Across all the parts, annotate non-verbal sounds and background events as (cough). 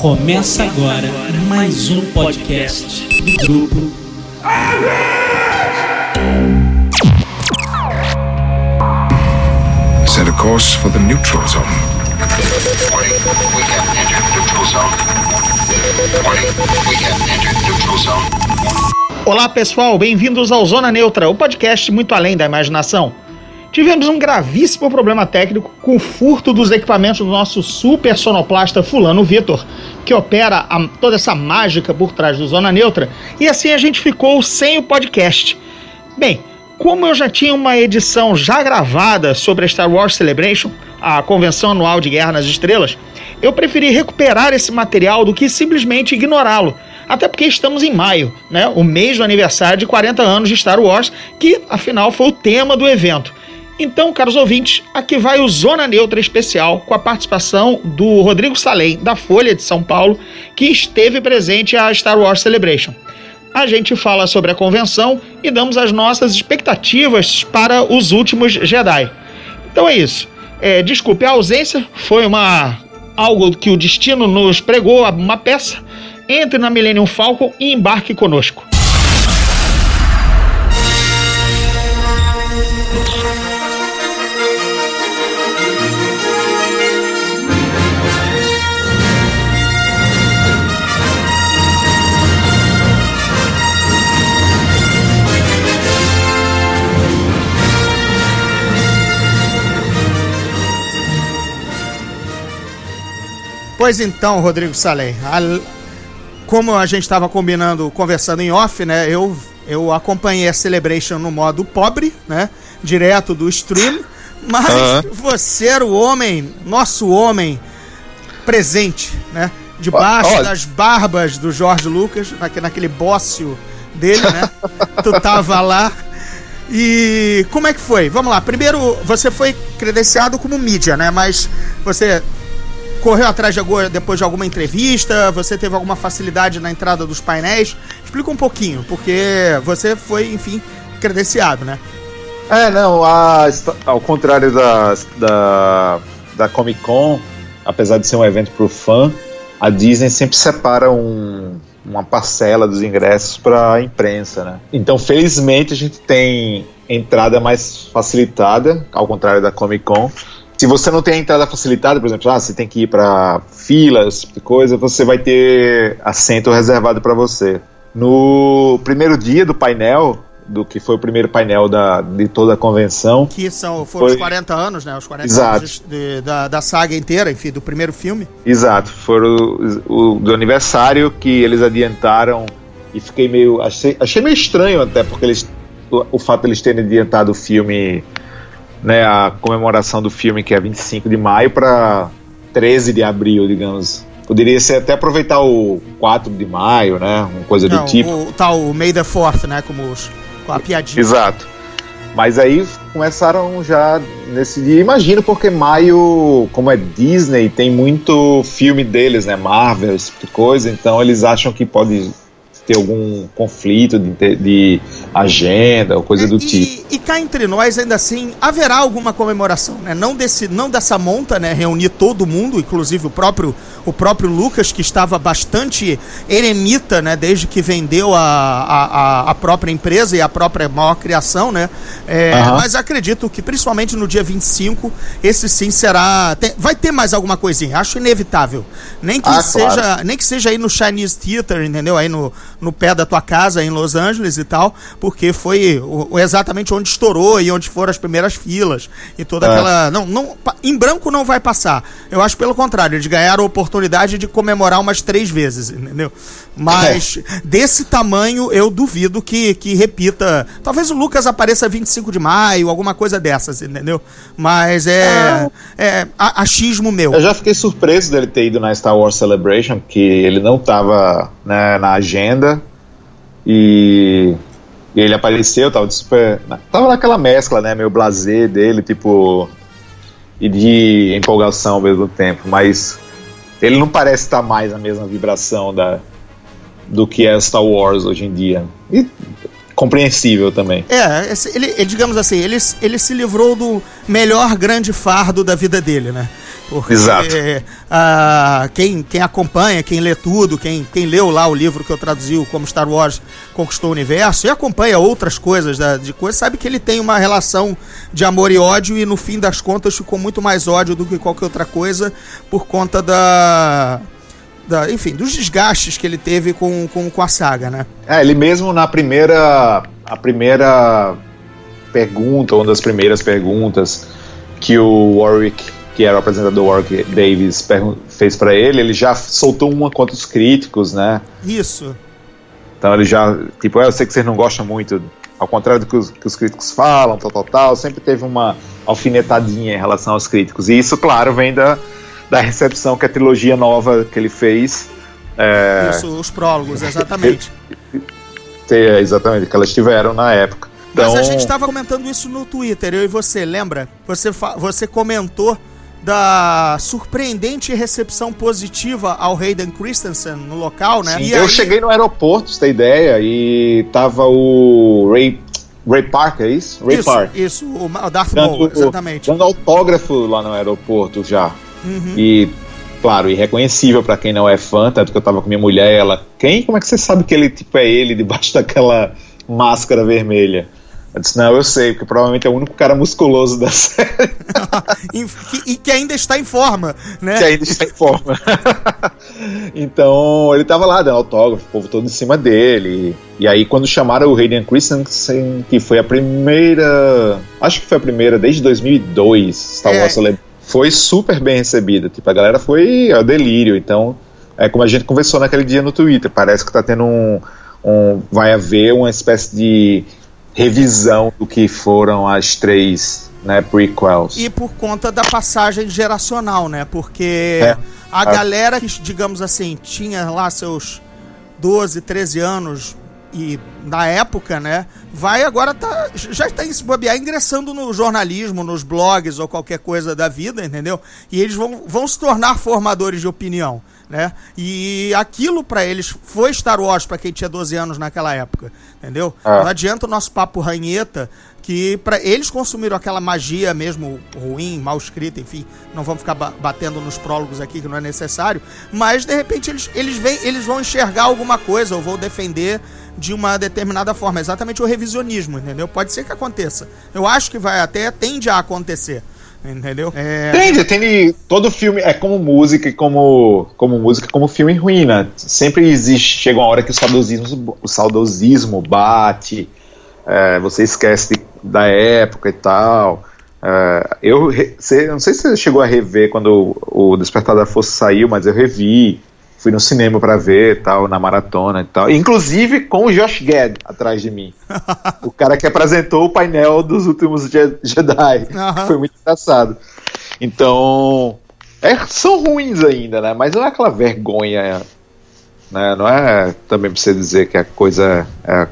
Começa agora mais um podcast do grupo. Set a course for the neutral zone. Warning, we have entered neutral zone. Warning, we have entered neutral zone. Olá pessoal, bem-vindos ao Zona Neutra, o podcast muito além da imaginação. Tivemos um gravíssimo problema técnico com o furto dos equipamentos do nosso super sonoplasta Fulano Vitor, que opera a- toda essa mágica por trás do Zona Neutra, e assim a gente ficou sem o podcast. Bem, como eu já tinha uma edição já gravada sobre a Star Wars Celebration, a convenção anual de Guerra nas Estrelas, eu preferi recuperar esse material do que simplesmente ignorá-lo. Até porque estamos em maio, né? O mês do aniversário de 40 anos de Star Wars, que afinal foi o tema do evento. Então, caros ouvintes, aqui vai o Zona Neutra especial com a participação do Rodrigo Salem, da Folha de São Paulo, que esteve presente à Star Wars Celebration. A gente fala sobre a convenção e damos as nossas expectativas para os últimos Jedi. Então é isso. É, desculpe a ausência, foi uma algo que o destino nos pregou, uma peça. Entre na Millennium Falcon e embarque conosco. Pois então, Rodrigo Salem, como a gente estava combinando, conversando em off, né? Eu, eu acompanhei a Celebration no modo pobre, né? Direto do stream. (laughs) Mas você era o homem, nosso homem presente, né? Debaixo Olha. das barbas do Jorge Lucas, naque- naquele bócio dele, né? (laughs) tu tava lá. E como é que foi? Vamos lá. Primeiro, você foi credenciado como mídia, né? Mas você correu atrás de agora depois de alguma entrevista? Você teve alguma facilidade na entrada dos painéis? Explica um pouquinho, porque você foi, enfim, credenciado, né? É, não, a- ao contrário da, da, da Comic Con, apesar de ser um evento pro fã, a Disney sempre separa um- uma parcela dos ingressos para a imprensa, né? Então, felizmente, a gente tem entrada mais facilitada, ao contrário da Comic Con. Se você não tem a entrada facilitada, por exemplo, ah, você tem que ir para filas, tipo coisa, você vai ter assento reservado para você. No primeiro dia do painel, do que foi o primeiro painel da, de toda a convenção, Que são, foram os Foi. 40 anos, né? Os 40 Exato. anos de- da, da saga inteira, enfim, do primeiro filme. Exato, foram o, o do aniversário que eles adiantaram e fiquei meio. Achei, achei meio estranho até, porque eles. O, o fato de eles terem adiantado o filme, né, a comemoração do filme, que é 25 de maio, para 13 de abril, digamos. Poderia ser até aproveitar o 4 de maio, né? Uma coisa Não, do tipo. o tal May the Fourth, né? Como os, com a piadinha. Exato. Mas aí começaram já nesse dia. Imagino porque maio, como é Disney, tem muito filme deles, né? Marvel, esse tipo de coisa. Então eles acham que pode ter algum conflito de, de agenda ou coisa do e, tipo. E cá entre nós, ainda assim, haverá alguma comemoração, né? Não, desse, não dessa monta, né? Reunir todo mundo, inclusive o próprio, o próprio Lucas, que estava bastante eremita, né? Desde que vendeu a, a, a- própria empresa e a própria maior criação, né? É. Mas acredito que, principalmente no dia 25, esse sim será... tem- vai ter mais alguma coisinha, acho inevitável. Nem que Ah, seja claro. nem que seja aí no Chinese Theater, entendeu? Aí no, no pé da tua casa, em Los Angeles e tal, porque foi exatamente onde estourou e onde foram as primeiras filas e toda É. aquela. Não, não, em branco não vai passar. Eu acho pelo contrário, eles ganharam a oportunidade de comemorar umas três vezes, entendeu? Mas desse tamanho eu duvido que, que repita. Talvez o Lucas apareça 25 de maio, alguma coisa dessas, entendeu? Mas é, é a- achismo meu. Eu já fiquei surpreso dele ter ido na Star Wars Celebration, que ele não estava na agenda e, e ele apareceu, tava de super. Tava naquela mescla, né? Meio blazer dele, tipo. E de empolgação ao mesmo tempo, mas ele não parece estar mais na mesma vibração da, do que é Star Wars hoje em dia. E compreensível também. É, ele, ele, digamos assim, ele, ele se livrou do melhor grande fardo da vida dele, né? Porque, Exato. ah, quem, quem acompanha, quem lê tudo, quem, quem leu lá o livro que eu traduzi, como Star Wars conquistou o universo, e acompanha outras coisas da, de coisas, sabe que ele tem uma relação de amor e ódio, e no fim das contas ficou muito mais ódio do que qualquer outra coisa, por conta da. Da enfim, dos desgastes que ele teve com, com, com a saga, né? É, ele mesmo na primeira. A primeira pergunta, uma das primeiras perguntas que o Warwick, que era o apresentador Warwick Davis, fez pra ele, ele já soltou uma contra os críticos, né? Isso. Então ele já, tipo, "Ah, eu sei que vocês não gostam muito, ao contrário do que os, que os críticos falam, tal, tal, tal, sempre teve uma alfinetadinha em relação aos críticos. E isso, claro, vem da, da recepção que a trilogia nova que ele fez. É, Isso, os prólogos, exatamente. ter- (laughs) exatamente, que elas tiveram na época. Então, Mas a gente estava comentando isso no Twitter, eu e você, lembra? Você, você comentou da surpreendente recepção positiva ao Hayden Christensen no local, né? sim, E eu aí- cheguei no aeroporto, você ter ideia, e tava o Ray, Ray Park, é isso? Ray Isso, Park. isso, o Darth Maul, exatamente. dando autógrafo lá no aeroporto já. Uhum. E, claro, irreconhecível pra quem não é fã, tanto que eu tava com minha mulher e ela, quem? Como é que você sabe que ele tipo, é ele debaixo daquela máscara vermelha? Eu disse, não, eu sei, porque provavelmente é o único cara musculoso da (laughs) série (laughs) e que ainda está em forma, né? que ainda está em forma. (laughs) então, ele tava lá dando autógrafo, o povo todo em cima dele. E aí, quando chamaram o Hayden Christensen, que foi a primeira. Acho que foi a primeira desde 2002, Star É. Wars Celebration, foi super bem recebida. Tipo, a galera foi ao delírio. Então, é como a gente conversou naquele dia no Twitter, parece que tá tendo um. um vai haver uma espécie de revisão do que foram as três né, prequels. E por conta da passagem geracional, né? Porque É. a galera que, digamos assim, tinha lá seus 12, 13 anos e na época, né, vai agora tá já está em se bobear ingressando no jornalismo, nos blogs ou qualquer coisa da vida, entendeu? E eles vão, vão se tornar formadores de opinião, né? E aquilo pra eles foi Star Wars pra quem tinha 12 anos naquela época, entendeu? É. Não adianta o nosso papo ranheta que para eles consumiram aquela magia mesmo ruim, mal escrita, enfim, não vamos ficar ba- batendo nos prólogos aqui que não é necessário, mas de repente eles, eles, vêm, eles vão enxergar alguma coisa ou vão defender de uma determinada forma, exatamente o revisionismo, entendeu? Pode ser que aconteça. Eu acho que vai até tende a acontecer, entendeu? É, Tem, tem todo filme é como música e como como música como filme ruim, né? Sempre existe, chega uma hora que o saudosismo o saudosismo bate, é, você esquece de- da época e tal. É, eu cê- não sei se você chegou a rever quando o, o Despertar da Força saiu, mas eu revi. Fui no cinema pra ver, tal, na maratona e tal. Inclusive com o Josh Gad atrás de mim. (laughs) o cara que apresentou o painel dos últimos Je- Jedi. Aham. Foi muito engraçado. Então, é, são ruins ainda, né? Mas não é aquela vergonha, né? Não é também pra você dizer que a coisa é.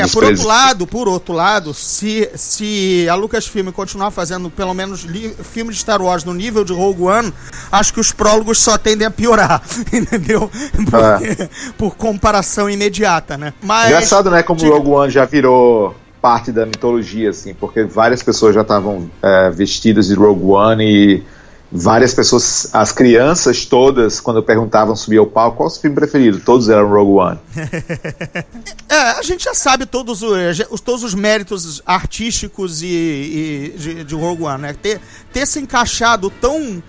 É, por outro lado, por outro lado, se, se a Lucasfilm continuar fazendo pelo menos li- filme de Star Wars no nível de Rogue One, acho que os prólogos só tendem a piorar, (laughs) entendeu? Porque- (laughs) Por comparação imediata, né? Mas Engraçado, né? Como diga. Rogue One já virou parte da mitologia, assim, porque várias pessoas já estavam é, vestidas de Rogue One e várias pessoas, as crianças todas, quando perguntavam subir ao palco, qual é o seu filme preferido? Todos eram Rogue One. (laughs) É, a gente já sabe todos os, os- todos os méritos artísticos e, e de, de Rogue One, né? Ter, ter se encaixado tão,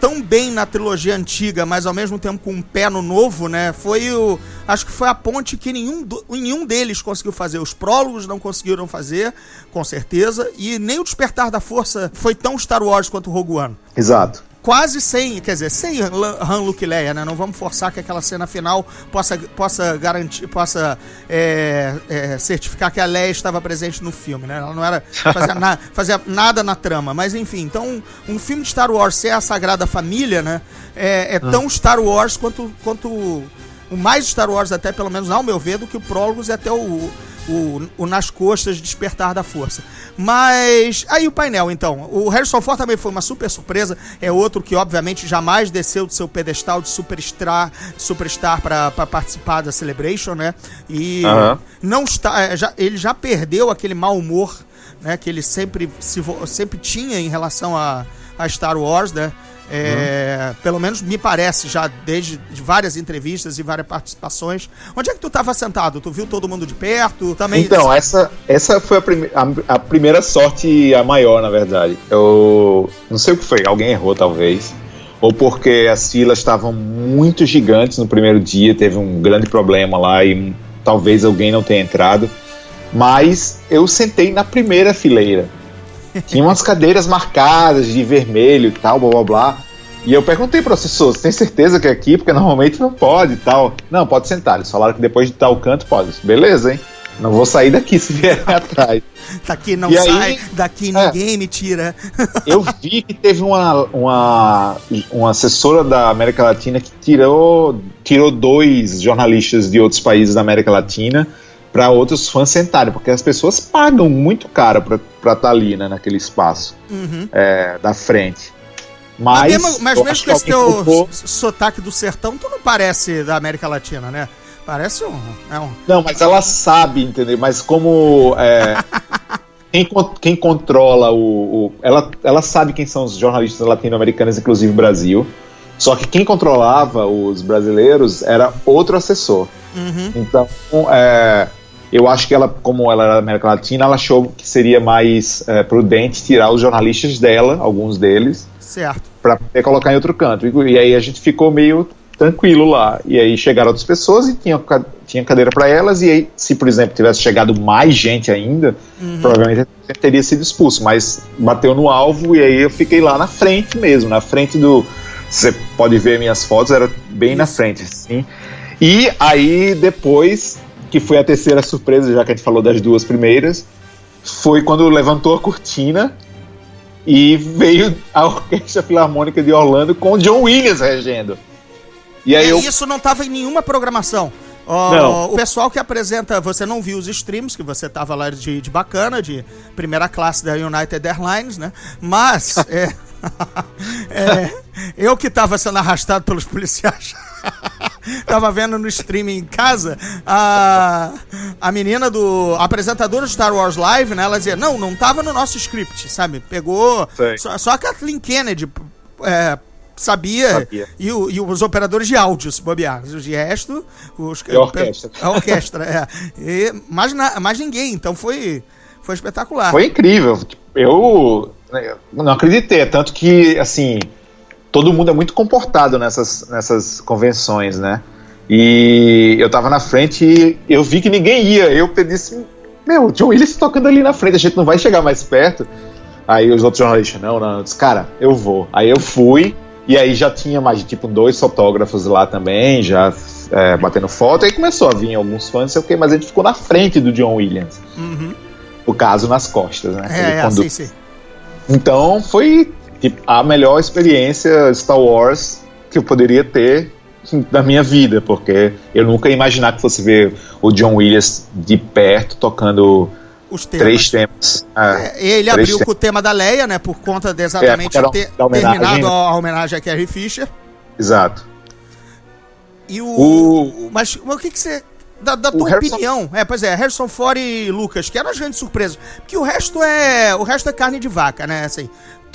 tão bem na trilogia antiga, mas ao mesmo tempo com um pé no novo, né? Foi o. Acho que foi a ponte que nenhum, do- nenhum deles conseguiu fazer. Os prólogos não conseguiram fazer, com certeza, e nem o Despertar da Força foi tão Star Wars quanto o Rogue One Exato. Quase sem, quer dizer, sem Han, Luke e Leia, né? Não vamos forçar que aquela cena final possa, possa garantir, possa é, é, certificar que a Leia estava presente no filme, né? Ela não era (laughs) fazia, na- fazia nada na trama, mas enfim, então um filme de Star Wars ser a Sagrada Família, né? É, é tão Star Wars quanto, quanto o mais Star Wars até pelo menos ao meu ver do que o Prólogos e até o o, o Nas Costas Despertar da Força. Mas aí o painel, então. O Harrison Ford também foi uma super surpresa. É outro que, obviamente, jamais desceu do seu pedestal de superstar, superstar para participar da Celebration, né? E não está. é, já- ele já perdeu aquele mau humor. Né, que ele sempre, se sempre tinha em relação a a Star Wars, né? É, Pelo menos me parece, já desde de várias entrevistas e várias participações. Onde é que tu estava sentado? Tu viu todo mundo de perto? Também. Então, essa, essa foi a, prime a, a primeira sorte a maior, na verdade. Eu não sei o que foi, alguém errou talvez. Ou porque as filas estavam muito gigantes no primeiro dia, teve um grande problema lá e talvez alguém não tenha entrado. Mas eu sentei na primeira fileira. Tinha umas cadeiras marcadas de vermelho e tal, blá blá blá. E eu perguntei para as pessoas, tem certeza que é aqui? Porque normalmente não pode e tal. Não, pode sentar. Eles falaram que depois de tal canto pode. Beleza, hein? Não vou sair daqui se vier (laughs) atrás. Daqui não E sai, aí- daqui É. ninguém me tira. (laughs) Eu vi que teve uma, uma, uma assessora da América Latina que tirou, tirou dois jornalistas de outros países da América Latina para outros fãs sentarem, porque as pessoas pagam muito caro para estar ali, né, naquele espaço Uhum. é, da frente. Mas, mesmo, mas mesmo acho com esse teu s- sotaque do sertão, tu não parece da América Latina, né? Parece um. É um Não, mas ela sabe, entendeu? Mas como é, (laughs) quem, quem controla o, o- ela, ela sabe quem são os jornalistas latino-americanos, inclusive Brasil. Só que quem controlava os brasileiros era outro assessor. Uhum. Então, é, eu acho que ela, como ela era da América Latina, ela achou que seria mais é, prudente tirar os jornalistas dela, alguns deles, certo. para colocar em outro canto. E, e aí a gente ficou meio tranquilo lá. E aí chegaram outras pessoas e tinha, tinha cadeira para elas. E aí, se por exemplo tivesse chegado mais gente ainda, provavelmente eu teria sido expulso. Mas bateu no alvo e aí eu fiquei lá na frente mesmo, na frente do. Você pode ver minhas fotos, era bem na Isso. frente, assim. E aí depois, que foi a terceira surpresa, já que a gente falou das duas primeiras, foi quando levantou a cortina e veio a Orquestra Filarmônica de Orlando com o John Williams regendo. E aí E eu. isso não tava em nenhuma programação. Não. O pessoal que apresenta, você não viu os streams, que você tava lá de, de bacana, de primeira classe da United Airlines, né? Mas, (laughs) é, (laughs) é, eu que tava sendo arrastado pelos policiais, (laughs) tava vendo no streaming em casa, a, a menina do a apresentadora do Star Wars Live, né? Ela dizia, não, não tava no nosso script, sabe? Pegou, Sei. só, só a Kathleen Kennedy é, sabia, Sabia. E, o- e os operadores de áudio, se bobear. Os de resto, os, E a orquestra. (laughs) A orquestra, é. E mais, na- mais ninguém, então foi, foi espetacular. Foi incrível. Eu não acreditei. Tanto que, assim, todo mundo é muito comportado nessas, nessas convenções, né? E eu tava na frente e eu vi que ninguém ia. Eu disse, meu, o John Willis tocando ali na frente, a gente não vai chegar mais perto. Aí os outros jornalistas, não, não, eu disse, cara, eu vou. Aí eu fui, e aí já tinha mais, tipo, dois fotógrafos lá também, já é, batendo foto, aí começou a vir alguns fãs, não sei o quê, mas a gente ficou na frente do John Williams. Uhum. O caso nas costas, né? É, é, sim, sim. Então foi tipo, a melhor experiência Star Wars que eu poderia ter da minha vida, porque eu nunca ia imaginar que fosse ver o John Williams de perto tocando Os temas. três temas. Ah, É, ele abriu com o tema da Leia, né? Por conta de exatamente É, era ter homenagem, terminado né? a homenagem a Carrie Fisher. Exato. E o. O- Mas, mas o que, que você. Da, da tua Harrison- opinião, é, pois é, Harrison Ford e Lucas, que eram as grandes surpresas. Porque o resto é. O resto é carne de vaca, né? Assim,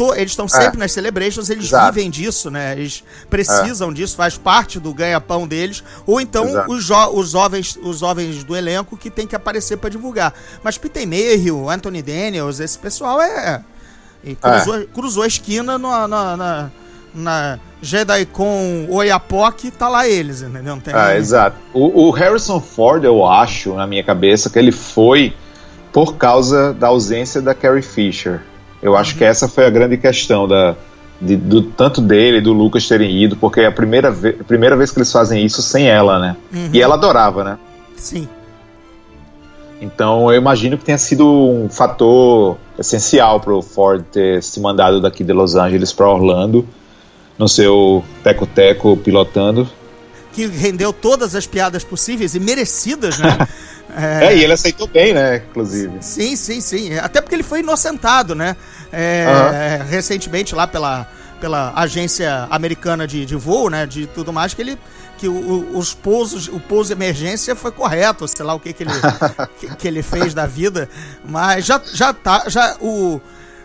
to- eles estão sempre nas celebrations, eles Exato. vivem disso, né? Eles precisam disso, faz parte do ganha-pão deles. Ou então Exato. os, jo- os, jovens, os jovens do elenco que tem que aparecer pra divulgar. Mas Peter Mayhew, Anthony Daniels, esse pessoal é. E cruzou, cruzou a esquina na, na, na, na Jedi com Oiapoque, tá lá eles, entendeu? Não tem... Ah, exato. O, o Harrison Ford, eu acho, na minha cabeça, que ele foi por causa da ausência da Carrie Fisher. Eu acho que essa foi a grande questão da, de- do tanto dele e do Lucas terem ido, porque é a primeira, ve a primeira vez que eles fazem isso sem ela, né? Uhum. E ela adorava, né? Sim. Então eu imagino que tenha sido um fator essencial para o Ford ter se mandado daqui de Los Angeles para Orlando, no seu teco-teco pilotando. Que rendeu todas as piadas possíveis e merecidas, né? (laughs) É, e ele aceitou bem, né? Inclusive. Sim, sim, sim. Até porque ele foi inocentado, né? É. Recentemente lá pela, pela agência americana de, de voo, né? De tudo mais, que ele. Que o- os pousos, o pouso emergência foi correto, sei lá o que, que, ele, (laughs) que, que ele fez da vida. Mas já, já tá. Já, o,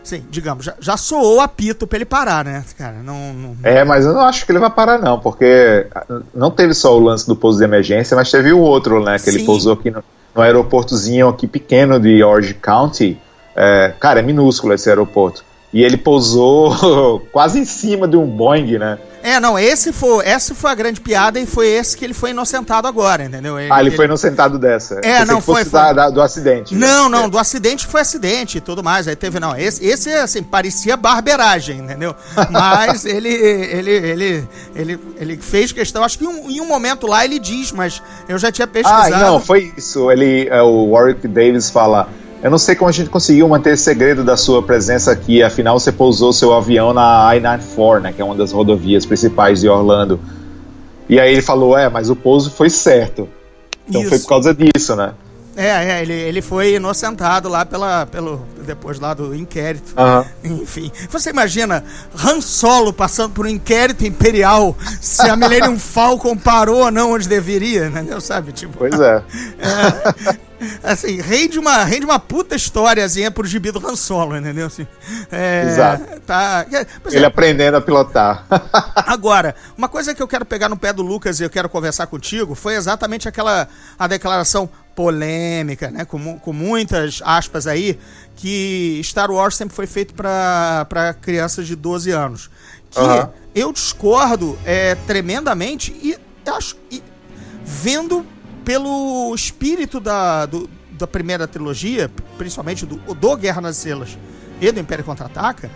Sim, digamos, já, já soou apito pra ele parar, né, cara? Não, não... É, mas eu não acho que ele vai parar, não, porque não teve só o lance do pouso de emergência, mas teve o outro, né? Que Sim. ele pousou aqui no, no aeroportozinho aqui pequeno de Orange County. É, cara, é minúsculo esse aeroporto. E ele pousou (laughs) quase em cima de um Boeing, né? É, não, esse foi, essa foi a grande piada e foi esse que ele foi inocentado agora, entendeu? ah, ele, foi inocentado dessa. É, Pensei não, foi- foi. da- da- do acidente. né? Não, não, do acidente foi acidente e tudo mais. Aí teve, não, esse, esse assim, parecia barberagem, entendeu? Mas (laughs) ele, ele, ele, ele, ele fez questão, acho que em um, em um momento lá ele diz, mas eu já tinha Ah, pesquisado. não, foi isso. Ele, é, o Warwick Davis fala. Eu não sei como a gente conseguiu manter segredo da sua presença aqui. Afinal, você pousou seu avião na I-94, né, que é uma das rodovias principais de Orlando. E aí ele falou: É, mas o pouso foi certo. Então foi Isso. por causa disso, né? É, é, ele, ele foi inocentado lá pela, pelo, depois lá do inquérito. Aham. (laughs) Enfim, você imagina Han Solo passando por um inquérito imperial se a Millennium Falcon parou ou não onde deveria, entendeu? Sabe, tipo... Pois é. (laughs) assim, rende uma, rende uma puta historiazinha pro gibi do Han Solo, entendeu? Assim, é, Exato. Tá, é, pois é, Ele aprendendo a pilotar. (laughs) Agora, uma coisa que eu quero pegar no pé do Lucas e eu quero conversar contigo foi exatamente aquela a declaração polêmica, né, com, com muitas aspas aí, que Star Wars sempre foi feito para crianças de 12 anos. Que Aham. eu discordo é, tremendamente e acho e vendo pelo espírito da, do- da primeira trilogia, principalmente do, do Guerra nas Estrelas e do Império Contra-Ataca,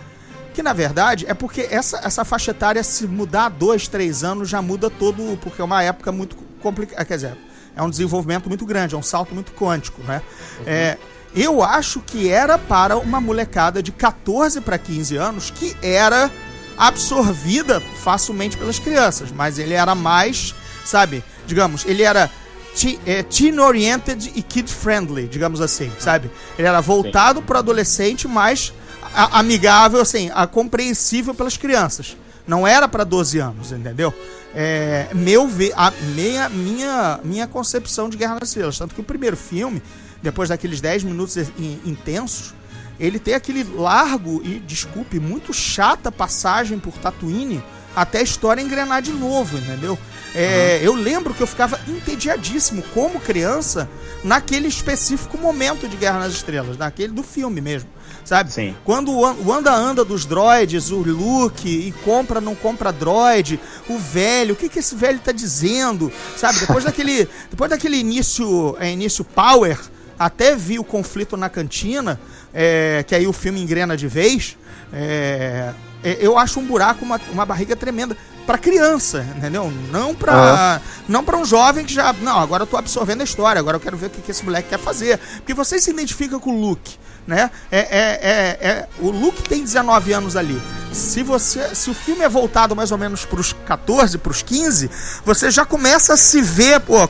que na verdade é porque essa, essa faixa etária, se mudar dois, três anos, já muda todo, porque é uma época muito complicada. Quer dizer, é um desenvolvimento muito grande, é um salto muito quântico, né? É, eu acho que era para uma molecada de 14 para 15 anos que era absorvida facilmente pelas crianças, mas ele era mais, sabe, digamos, ele era é, teen-oriented e kid-friendly, digamos assim, sabe? Ele era voltado para adolescente, mas a- amigável, assim, a compreensível pelas crianças. Não era para 12 anos, entendeu? É, meu ver, a minha, minha, minha concepção de Guerra nas Estrelas. Tanto que o primeiro filme, depois daqueles 10 minutos in- intensos, ele tem aquele largo e, desculpe, muito chata passagem por Tatooine até a história engrenar de novo, entendeu? É, Eu lembro que eu ficava entediadíssimo como criança naquele específico momento de Guerra nas Estrelas, naquele do filme mesmo, sabe? Sim. Quando o an- o anda-anda dos droids, o Luke, e compra, não compra droid, o velho, o que que esse velho tá dizendo, sabe? Depois (laughs) daquele, depois daquele início, é, início power, até vi o conflito na cantina, é, que aí o filme engrena de vez, é, é, eu acho um buraco, uma, uma barriga tremenda pra criança, entendeu? Não pra, não pra um jovem que já, não, agora eu tô absorvendo a história, agora eu quero ver o que, que esse moleque quer fazer. Porque você se identifica com o Luke, né? É, é, é, é- o Luke tem 19 anos ali. Se você, se o filme é voltado mais ou menos pros 14, pros 15, você já começa a se ver, pô,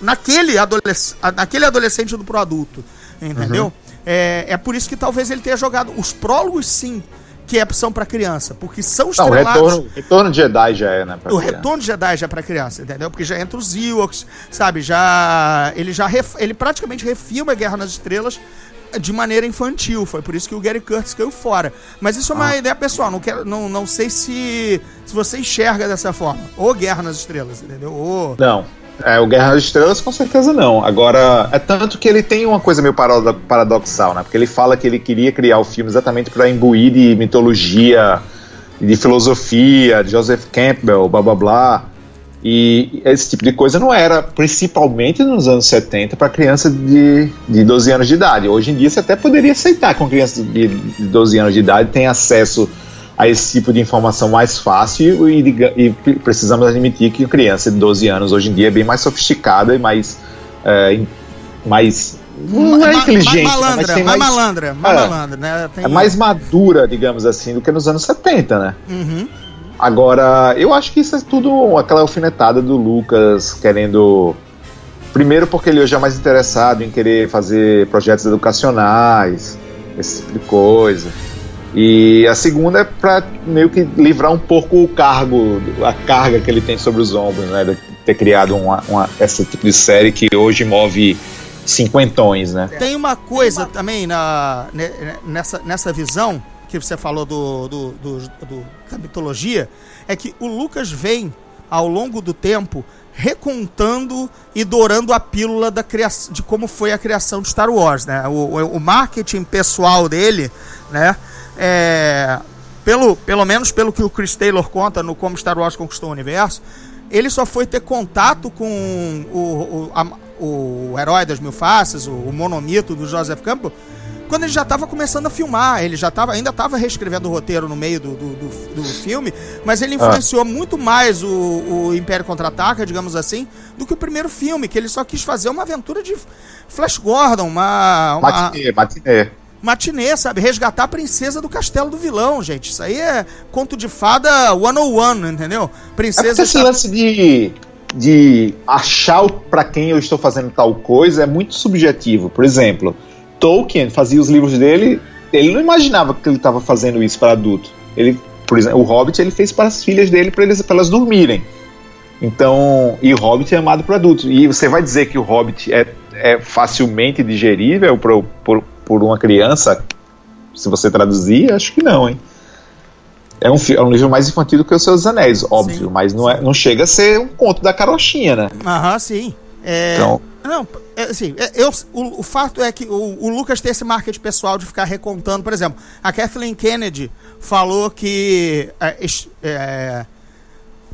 naquele, adolesc naquele adolescente do pro adulto, entendeu? É, é por isso que talvez ele tenha jogado os prólogos, sim, que é, são pra criança, porque são Não, o estrelados. retorno, retorno de Jedi já é, né? O criança. retorno de Jedi já é pra criança, entendeu? Porque já entra os Ewoks, sabe? Já. Ele já. ref- ele praticamente refilma a Guerra nas Estrelas de maneira infantil. Foi por isso que o Gary Curtis caiu fora. Mas isso é uma ideia pessoal. Não, quero, não, não sei se, se você enxerga dessa forma. Ou Guerra nas Estrelas, entendeu? Ou. Não. É, o Guerra das Estrelas com certeza não. Agora, é tanto que ele tem uma coisa meio parado- paradoxal, né? Porque ele fala que ele queria criar o filme exatamente para imbuir de mitologia, de filosofia, de Joseph Campbell, blá blá blá. E esse tipo de coisa não era, principalmente nos anos 70, para criança de, de 12 anos de idade. Hoje em dia você até poderia aceitar que uma criança de, de 12 anos de idade tem acesso a esse tipo de informação mais fácil e, diga- e pre- precisamos admitir que a criança de 12 anos hoje em dia é bem mais sofisticada e mais. é, mais não é inteligente, né, mais mas malandra, tem mais, mais, malandra, mais É. malandra, né? Tem- é mais madura, digamos assim, do que nos anos 70, né? Uhum. Agora, eu acho que isso é tudo aquela alfinetada do Lucas querendo. Primeiro, porque ele hoje é mais interessado em querer fazer projetos educacionais, esse tipo de coisa. E a segunda é pra meio que livrar um pouco o cargo, a carga que ele tem sobre os ombros, né? De ter criado uma, uma, esse tipo de série que hoje move cinquentões, né? Tem uma coisa também na, ne- nessa, nessa visão que você falou do, do, do, do, da mitologia, é que o Lucas vem, ao longo do tempo, recontando e dourando a pílula da criação, de como foi a criação de Star Wars, né? O, o marketing pessoal dele, né? É, pelo, pelo menos pelo que o Chris Taylor conta no Como Star Wars Conquistou o Universo, ele só foi ter contato com o, o, a, o herói das mil faces, o, o monomito do Joseph Campbell, quando ele já estava começando a filmar, ele já tava, ainda estava reescrevendo o roteiro no meio do, do, do, do filme, mas ele influenciou ah. muito mais o, o Império Contra-Ataca, digamos assim, do que o primeiro filme, que ele só quis fazer uma aventura de Flash Gordon, uma... uma... Matinê, matinê matinê, sabe? Resgatar a princesa do castelo do vilão, gente. Isso aí é conto de fada 101, entendeu? Princesa. É esse lance de, de achar para quem eu estou fazendo tal coisa é muito subjetivo. Por exemplo, Tolkien fazia os livros dele, ele não imaginava que ele estava fazendo isso para adulto. Ele, por exemplo, o Hobbit ele fez para as filhas dele para elas dormirem. Então, e o Hobbit é amado por adultos. E você vai dizer que o Hobbit é, é facilmente digerível por, por, por uma criança, se você traduzir, acho que não, hein? É um, é um livro mais infantil do que Os Seus Anéis, óbvio, sim, mas não, é, não chega a ser um conto da carochinha, né? Aham, sim. É, então... Não, é, assim, é, eu, o, o, fato é que o, o, Lucas tem esse marketing pessoal de ficar recontando. Por exemplo, a Kathleen Kennedy falou que é, é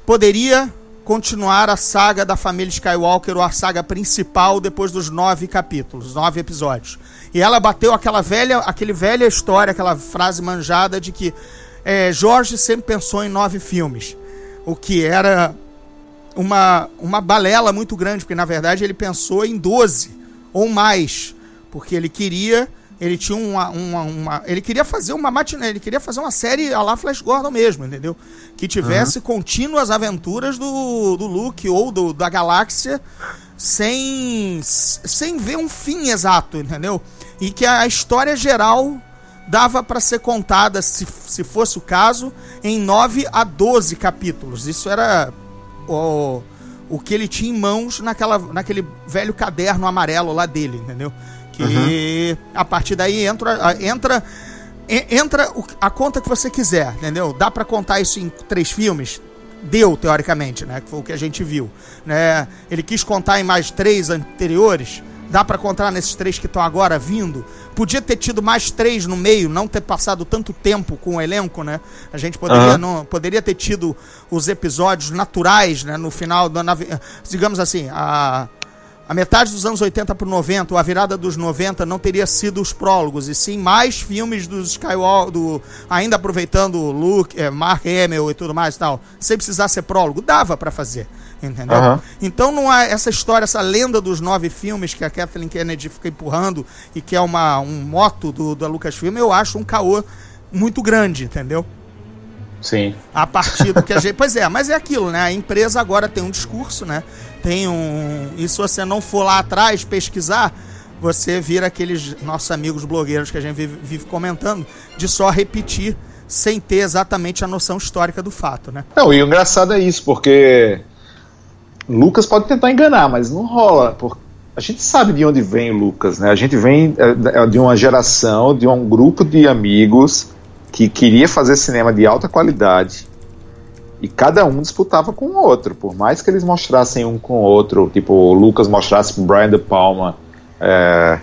poderia continuar a saga da família Skywalker ou a saga principal depois dos nove capítulos, nove episódios. E ela bateu aquela velha, aquele velha história, aquela frase manjada de que é, Jorge sempre pensou em nove filmes, o que era uma, uma balela muito grande, porque na verdade ele pensou em doze ou mais, porque ele queria ele tinha uma, uma, uma, Ele queria fazer uma matinê, ele queria fazer uma série a lá Flash Gordon mesmo, entendeu? Que tivesse uhum. contínuas aventuras do, do Luke ou do, da galáxia sem, sem ver um fim exato, entendeu? E que a história geral dava para ser contada, se, se fosse o caso, em 9 a 12 capítulos. Isso era o, o que ele tinha em mãos naquela, naquele velho caderno amarelo lá dele, entendeu? Que uhum. a partir daí entra, entra, entra a conta que você quiser, entendeu? Dá para contar isso em três filmes? Deu, teoricamente, né? Que foi o que a gente viu. Né? Ele quis contar em mais três anteriores. Dá para contar nesses três que estão agora vindo. Podia ter tido mais três no meio, não ter passado tanto tempo com o elenco, né? A gente poderia, uhum. não, poderia ter tido os episódios naturais, né? No final, na, digamos assim, a, a metade dos anos 80 para 90, ou a virada dos 90, não teria sido os prólogos, e sim mais filmes dos Skywalker, do, ainda aproveitando o Luke, é, Mark Hamill e tudo mais e tal, sem precisar ser prólogo, dava para fazer, entendeu? Uhum. Então não há essa história, essa lenda dos nove filmes que a Kathleen Kennedy fica empurrando e que é uma, um moto do, da Lucasfilm, eu acho um caô muito grande, entendeu? Sim. A partir do que a gente. (laughs) Pois é, mas é aquilo, né? A empresa agora tem um discurso, né? Tem um. E se você não for lá atrás pesquisar, você vira aqueles nossos amigos blogueiros que a gente vive, vive comentando, de só repetir sem ter exatamente a noção histórica do fato, né? Não, e o engraçado é isso, porque Lucas pode tentar enganar, mas não rola, porque a gente sabe de onde vem o Lucas, né? A gente vem é, de uma geração, de um grupo de amigos que queria fazer cinema de alta qualidade e cada um disputava com o outro, por mais que eles mostrassem um com o outro, tipo o Lucas mostrasse pro Brian De Palma é,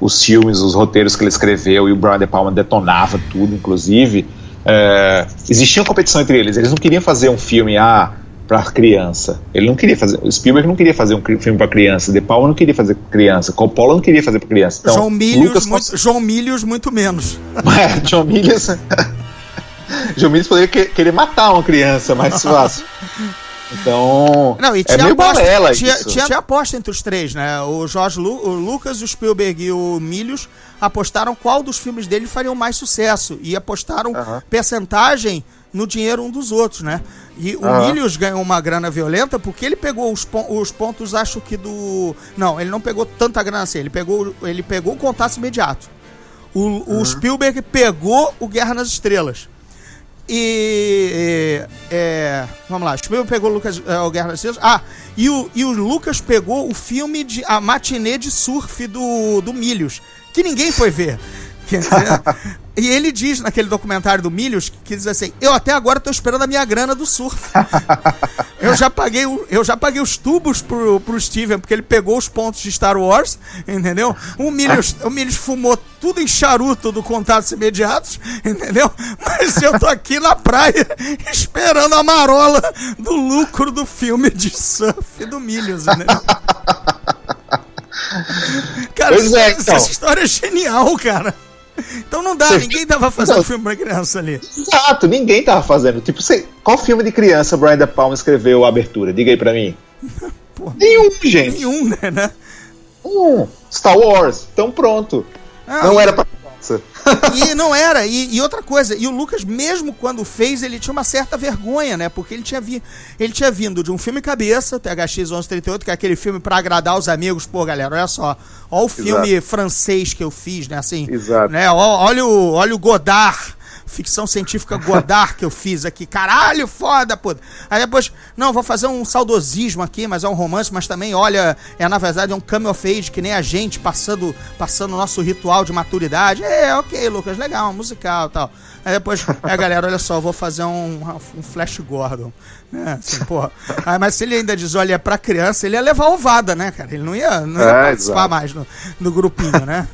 os filmes, os roteiros que ele escreveu e o Brian De Palma detonava tudo, inclusive é, existia uma competição entre eles, eles não queriam fazer um filme ah, para criança. Ele não queria fazer. O Spielberg não queria fazer um filme para criança. De Palma não queria fazer criança. Coppola não queria fazer para criança. Então, João Milhos, muito, João Milhos muito menos. (laughs) É, João Milhos. (laughs) João Milhos poderia querer matar uma criança mais (laughs) fácil. Então. Não, e é tinha é aposta, balela tinha. Tinha, tinha, aposta entre os três, né? O Jorge Lu, o Lucas, o Spielberg e o Milhos apostaram qual dos filmes dele fariam mais sucesso. E apostaram uhum. percentagem no dinheiro um dos outros, né? E o uhum. Milhos ganhou uma grana violenta porque ele pegou os, os pontos, acho que do. Não, ele não pegou tanta grana assim, ele pegou, ele pegou o contato imediato. O, uhum. o Spielberg pegou o Guerra nas Estrelas. E. É, vamos lá, o Spielberg pegou o, Lucas, é, o Guerra nas Estrelas. Ah, e o, e o Lucas pegou o filme de. A matinê de surf do, do Milhos, que ninguém foi ver. Quer dizer. (laughs) e ele diz naquele documentário do Milhos que diz assim: Eu até agora tô esperando a minha grana do surf. (laughs) eu, já paguei, eu já paguei os tubos pro, pro Steven, porque ele pegou os pontos de Star Wars, entendeu? O Milhos, o Milhos fumou tudo em charuto do Contatos Imediatos, entendeu? Mas eu tô aqui na praia esperando a marola do lucro do filme de surf do Milhos, entendeu? (laughs) Cara, é, então. essa história é genial, cara. Então não dá, ninguém tava fazendo Não. filme pra criança ali. Exato, ninguém tava fazendo. Tipo, você, qual filme de criança Brian De Palma escreveu a abertura? Diga aí pra mim. (laughs) Porra. Nenhum, gente. Nenhum, né? né? Um. Star Wars. Então pronto. Ah, Não era pra criança. E não era, e, e outra coisa, e o Lucas, mesmo quando fez, ele tinha uma certa vergonha, né? Porque ele tinha, vi, ele tinha vindo de um filme cabeça, THX 1138, que é aquele filme pra agradar os amigos. Pô, galera, olha só. Olha o filme francês que eu fiz, né? Assim, Exato. né? Ó- Olha o, olha o Godard. Ficção científica Godard que eu fiz aqui. Caralho, foda, pô. Aí depois, não, vou fazer um saudosismo aqui, mas é um romance, mas também, olha, é na verdade é um coming of age, que nem a gente passando passando o nosso ritual de maturidade. É, ok, Lucas, legal, musical e tal. Aí depois, é, galera, olha só, eu vou fazer um, um Flash Gordon. Né? Assim, porra. Aí, mas se ele ainda diz, olha, é pra criança, ele ia levar ovada, né, cara? Ele não ia, não ia É, participar exato. mais no, no grupinho, né?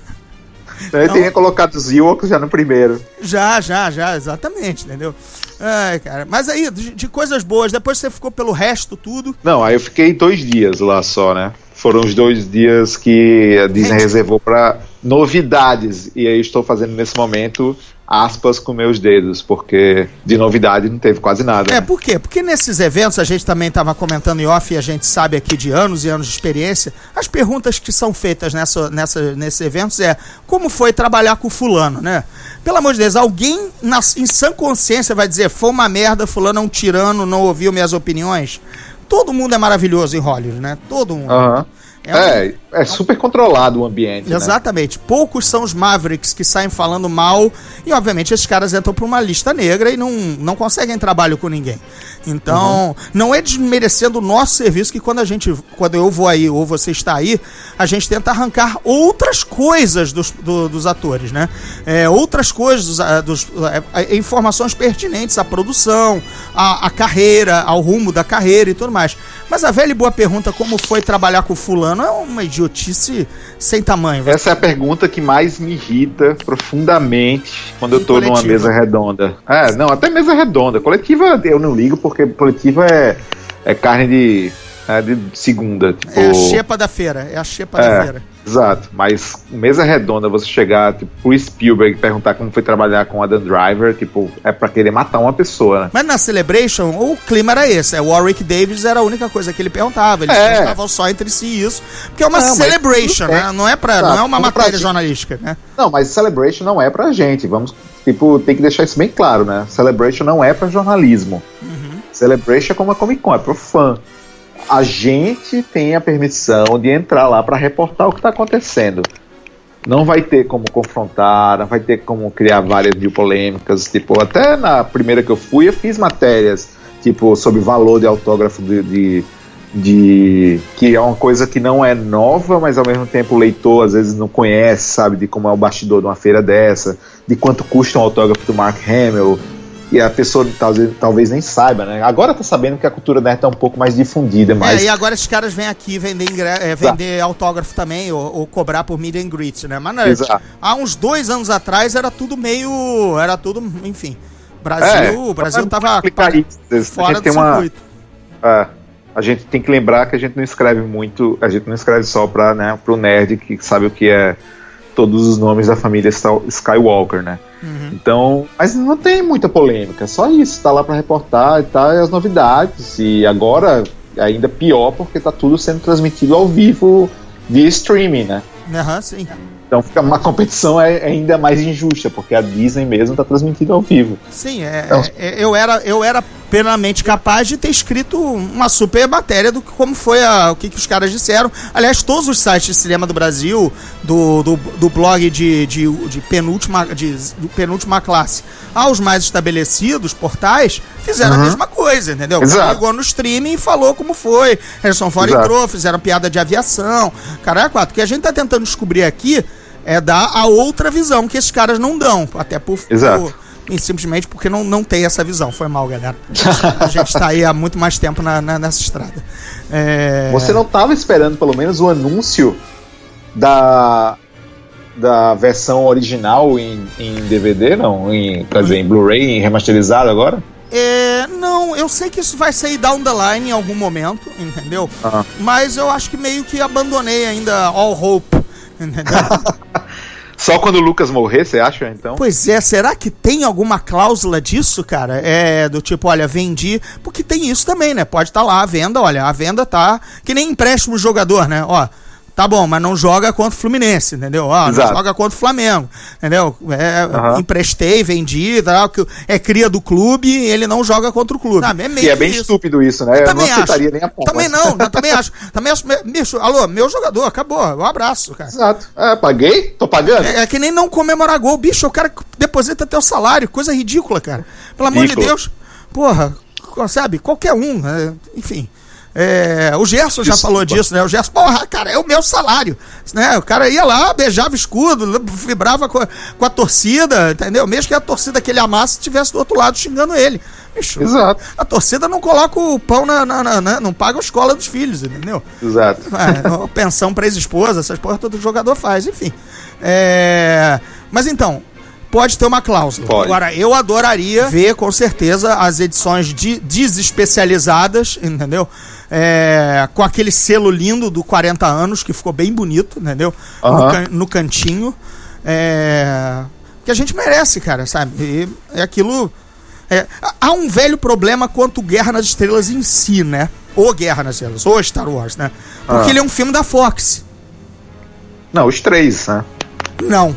Então ele teria colocado os Ewoks já no primeiro. Já, já, já, exatamente, entendeu? Ai, cara. Mas aí, de, de coisas boas, depois você ficou pelo resto tudo. Não, aí eu fiquei dois dias lá só, né? Foram os dois dias que a Disney Gente. reservou pra novidades. E aí estou fazendo nesse momento aspas com meus dedos, porque de novidade não teve quase nada. É, né? por quê? Porque nesses eventos, a gente também estava comentando em off e a gente sabe aqui de anos e anos de experiência, as perguntas que são feitas nessa, nessa, nesses eventos é como foi trabalhar com fulano, né? Pelo amor de Deus, alguém na, em sã consciência vai dizer, foi uma merda, fulano é um tirano, não ouviu minhas opiniões? Todo mundo é maravilhoso em Hollywood, né? Todo mundo. Aham. É um- É, é super controlado o ambiente. né? Exatamente. Poucos são os Mavericks que saem falando mal. E, obviamente, esses caras entram pra uma lista negra e não, não conseguem trabalho com ninguém. Então, não é desmerecendo o nosso serviço que quando a gente. Quando eu vou aí ou você está aí, a gente tenta arrancar outras coisas dos, do- dos atores, né? É, outras coisas, dos, dos- é, informações pertinentes à produção, à, à carreira, ao rumo da carreira e tudo mais. Mas a velha e boa pergunta, como foi trabalhar com fulano, é uma idiotice sem tamanho. Essa é a pergunta que mais me irrita profundamente quando eu tô numa coletiva? mesa redonda. É, não, até mesa redonda. Coletiva eu não ligo porque coletiva é, é carne de, é de segunda. Tipo, É a xepa da feira, é a xepa da É. feira. Exato, mas mesa redonda, você chegar tipo, pro Spielberg e perguntar como foi trabalhar com Adam Driver, tipo, é pra querer matar uma pessoa, né? Mas na Celebration, o clima era esse. é, O Warwick Davis era a única coisa que ele perguntava. Eles É. perguntavam só entre si isso. Porque é uma Não, celebration, bem. né? Não é, pra, não é uma pra matéria jornalística, né? Não, mas Celebration não é pra gente. Vamos, tipo, tem que deixar isso bem claro, né? Celebration não é pra jornalismo. Celebration é como a Comic Con, é pro fã. A gente tem a permissão de entrar lá pra reportar o que tá acontecendo. Não vai ter como confrontar, não vai ter como criar várias polêmicas. Tipo, até na primeira que eu fui, eu fiz matérias, tipo, sobre valor de autógrafo de, de, de- que é uma coisa que não é nova, mas ao mesmo tempo o leitor às vezes não conhece, sabe, de como é o bastidor de uma feira dessa, de quanto custa um autógrafo do Mark Hamill. E a pessoa talvez, talvez nem saiba, né? Agora tá sabendo que a cultura nerd tá um pouco mais difundida, mas. É, e agora esses caras vêm aqui vender, é, vender autógrafo também, ou, ou cobrar por meet and greet, né? Mas não, Exato. há uns dois anos atrás era tudo meio. Era tudo, enfim. Brasil, É, o Brasil tava explicar isso. A fora gente do uma, circuito. É, a gente tem que lembrar que a gente não escreve muito, a gente não escreve só para né, pro nerd que sabe o que é todos os nomes da família Skywalker, né? Uhum. Então, mas não tem muita polêmica, só isso, tá lá para reportar e tal, e as novidades. E agora, ainda pior, porque tá tudo sendo transmitido ao vivo via streaming, né? Aham, sim. Então fica uma competição é- ainda mais injusta, porque a Disney mesmo tá transmitindo ao vivo. Sim, é, Então- é- eu, era, eu era plenamente capaz de ter escrito uma super matéria do que como foi a, o que, que os caras disseram. Aliás, todos os sites de cinema do Brasil, do, do, do blog de, de, de penúltima, de, de penúltima classe aos mais estabelecidos portais, fizeram a Uhum. mesma coisa, entendeu? Exato. Chegou no streaming e falou como foi. Harrison Ford Exato. entrou, fizeram piada de aviação. Caralho, quatro. O que a gente tá tentando descobrir aqui é dar a outra visão que esses caras não dão. Até por. Exato. por- e simplesmente porque não, não tem essa visão. Foi mal, galera. A gente tá aí há muito mais tempo na, na- nessa estrada. É, Você não tava esperando pelo menos o anúncio da da versão original em, em DVD, não? Em, quer dizer, em Blu-ray, em remasterizado agora? É, não, eu sei que isso vai sair down the line em algum momento, entendeu? Aham. Mas eu acho que meio que abandonei ainda all hope, (laughs) entendeu? Só quando o Lucas morrer, você acha, então? pois é, será que tem alguma cláusula disso, cara? É, do tipo, olha, vendi. Porque tem isso também, né? Pode estar lá a venda, olha, a venda tá. Que nem empréstimo jogador, né? Ó. Tá bom, mas não joga contra o Fluminense, entendeu? Ó, não joga contra o Flamengo, entendeu? É, Aham. Emprestei, vendi, tal, que é cria do clube e ele não joga contra o clube. Ah, é meio Que é bem isso. estúpido isso, né? Eu, não também acho. aceitaria nem a pau. Também não, eu também acho. Também acho. Bicho, alô, meu jogador, acabou. Um abraço, cara. Exato. É, paguei? Tô pagando? É, é que nem não comemorar gol. Bicho, o cara que deposita teu salário. Coisa ridícula, cara. Pelo amor de. Deus. Porra, sabe? Qualquer um. é, enfim. É, o Gerson já falou disso, né? O Gerson, porra, cara, é o meu salário. Né? O cara ia lá, beijava escudo, vibrava com a, com a torcida, entendeu? Mesmo que a torcida que ele amasse estivesse do outro lado xingando ele. Bicho, Exato. a torcida não coloca o pão na, na- na- na- não paga a escola dos filhos, entendeu? Exato. É, pensão pra ex-esposa, essas porra todo jogador faz, enfim. É, mas então, pode ter uma cláusula. Pode. Agora, eu adoraria ver com certeza as edições de, desespecializadas, entendeu? É, com aquele selo lindo do 40 anos, que ficou bem bonito, entendeu? No, Aham. can- no cantinho. É, que a gente merece, cara, sabe? E é aquilo. é, há um velho problema quanto Guerra nas Estrelas em si, né? Ou Guerra nas Estrelas, ou Star Wars, né? Porque Ah. ele é um filme da Fox. Não, os três, né? Não.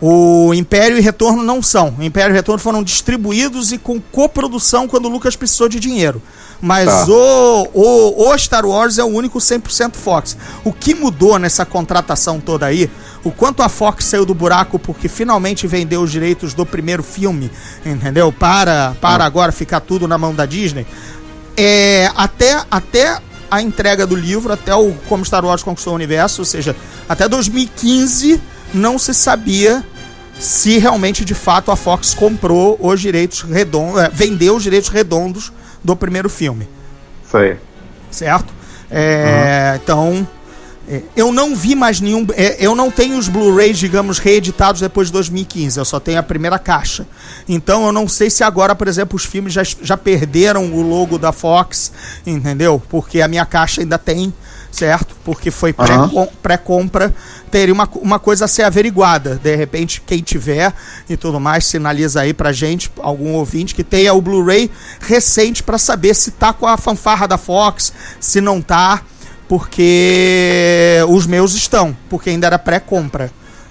O Império e Retorno não são. O Império e Retorno foram distribuídos e com coprodução quando o Lucas precisou de dinheiro. Mas Tá. o, o, o Star Wars é o único 100% Fox. O que mudou nessa contratação toda aí, o quanto a Fox saiu do buraco porque finalmente vendeu os direitos do primeiro filme, entendeu? Para, para agora ficar tudo na mão da Disney. É, até, até a entrega do livro, até o Como Star Wars Conquistou o Universo, ou seja, até 2015 não se sabia se realmente de fato a Fox comprou os direitos redondos, é, vendeu os direitos redondos do primeiro filme, Sei. certo? É, Então, é, eu não vi mais nenhum. é, eu não tenho os Blu-rays, digamos, reeditados depois de 2015. Eu só tenho a primeira caixa. Então, eu não sei se agora, por exemplo, os filmes já, já perderam o logo da Fox, entendeu? Porque a minha caixa ainda tem, certo? Porque foi pré-compra. Teria uma, uma coisa a ser averiguada. De repente, quem tiver e tudo mais, sinaliza aí pra gente, algum ouvinte, que tenha o Blu-ray recente pra saber se tá com a fanfarra da Fox, se não tá porque os meus estão, porque ainda era pré-compra,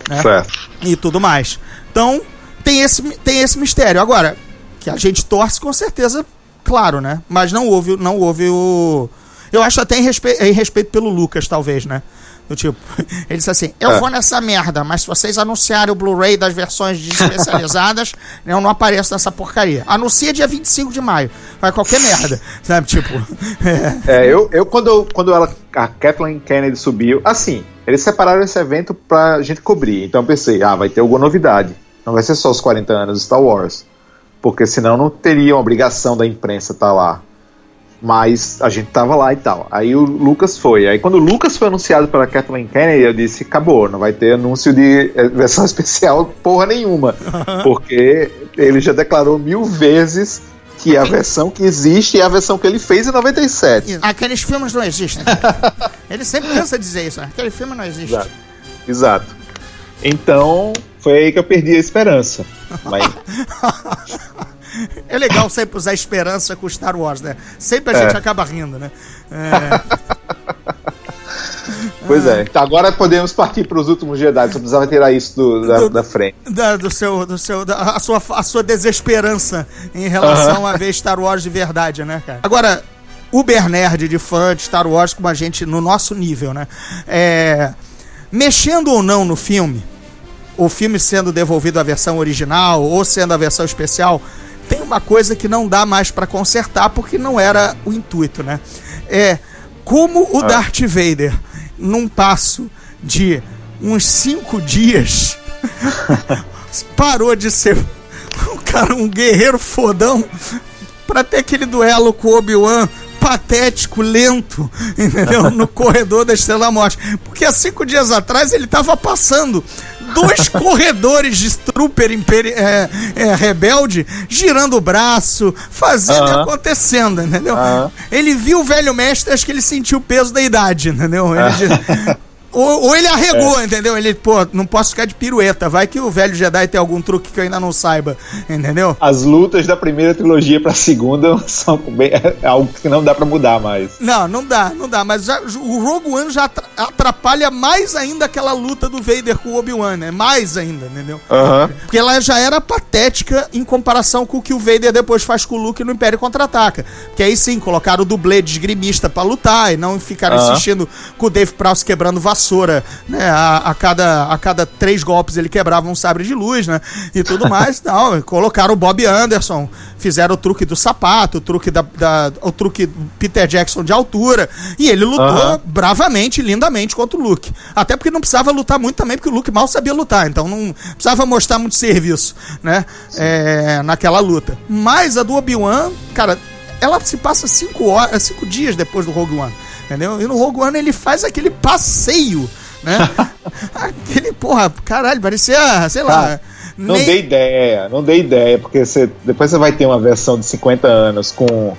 né? Certo. E tudo mais. Então, tem esse, tem esse mistério. Agora, que a gente torce com certeza, claro, né? Mas não houve, não houve o. Eu acho até em, respe... em respeito pelo Lucas, talvez, né? Do tipo, (laughs) ele disse assim: Eu É. vou nessa merda, mas se vocês anunciarem o Blu-ray das versões especializadas, (laughs) eu não apareço nessa porcaria. Anuncia dia 25 de maio. Vai qualquer merda. (laughs) Sabe, tipo. é. É, eu, eu quando, quando ela, a Kathleen Kennedy subiu, assim, eles separaram esse evento pra gente cobrir. Então eu pensei, ah, vai ter alguma novidade. Não vai ser só os 40 anos de Star Wars. Porque senão não teria uma obrigação da imprensa estar lá. Mas a gente tava lá e tal. Aí o Lucas foi. Aí quando o Lucas foi anunciado pela Kathleen Kennedy, eu disse: acabou, não vai ter anúncio de eh, versão (laughs) especial porra nenhuma. (laughs) Porque ele já declarou mil vezes que a versão que existe é a versão que ele fez em 97. Aqueles filmes não existem. (laughs) Ele sempre cansa de dizer isso, né? Aquele filme não existe. Exato. Exato. Então, foi aí que eu perdi a esperança. Mas, É legal sempre usar esperança com Star Wars, né? Sempre a É. gente acaba rindo, né? É, pois é. Então, agora podemos partir para os últimos Jedi. Só precisava tirar isso do- da, Do- da frente. da- do seu, do seu, da, a, sua, a sua desesperança em relação a ver Star Wars de verdade, né, cara? Agora, Uber Nerd de fã de Star Wars como a gente no nosso nível, né? É, mexendo ou não no filme, o filme sendo devolvido à versão original ou sendo a versão especial, tem uma coisa que não dá mais pra consertar porque não era o intuito, né? É como o Darth Vader, num passo de uns cinco dias, (laughs) parou de ser um cara, um guerreiro fodão, pra ter aquele duelo com o Obi-Wan patético, lento, entendeu? No (laughs) corredor da Estrela Morte. Porque há cinco dias atrás ele tava passando dois (laughs) corredores de Trooper imperi é, é, rebelde girando o braço, fazendo e Aham. acontecendo, entendeu? Aham. Ele viu o velho mestre, acho que ele sentiu o peso da idade, entendeu? Ele (laughs) ou, ou ele arregou, entendeu? Ele, pô, não posso ficar de pirueta, vai que o velho Jedi tem algum truque que eu ainda não saiba, entendeu? As lutas da primeira trilogia pra segunda (laughs) são bem- é algo que não dá pra mudar mais. Não, não dá, não dá. Mas já- o Rogue One já atra- atrapalha mais ainda aquela luta do Vader com o Obi-Wan, né? Mais ainda, entendeu? Porque ela já era patética em comparação com o que o Vader depois faz com o Luke no Império Contra-Ataca. Porque aí sim, colocaram o dublê de esgrimista pra lutar e não ficaram Aham. insistindo com o Dave Prowse quebrando vassoura, né? A, a cada, a cada três golpes ele quebrava um sabre de luz, né? E tudo mais. (laughs) não, colocaram o Bob Anderson, fizeram o truque do sapato, o truque da, da- o truque Peter Jackson de altura. E ele lutou Aham. bravamente, lindamente contra o Luke. Até porque não precisava lutar muito também, porque o Luke mal sabia lutar. Então não precisava mostrar muito serviço, né? É, naquela luta. Mas a do Obi-Wan, cara, ela se passa cinco, horas, cinco dias depois do Rogue One. Entendeu? E no Rogue One ele faz aquele passeio, né? (laughs) aquele, porra, caralho, parecia, sei lá. Não nem- dei ideia, não dei ideia, porque você, depois você vai ter uma versão de 50 anos com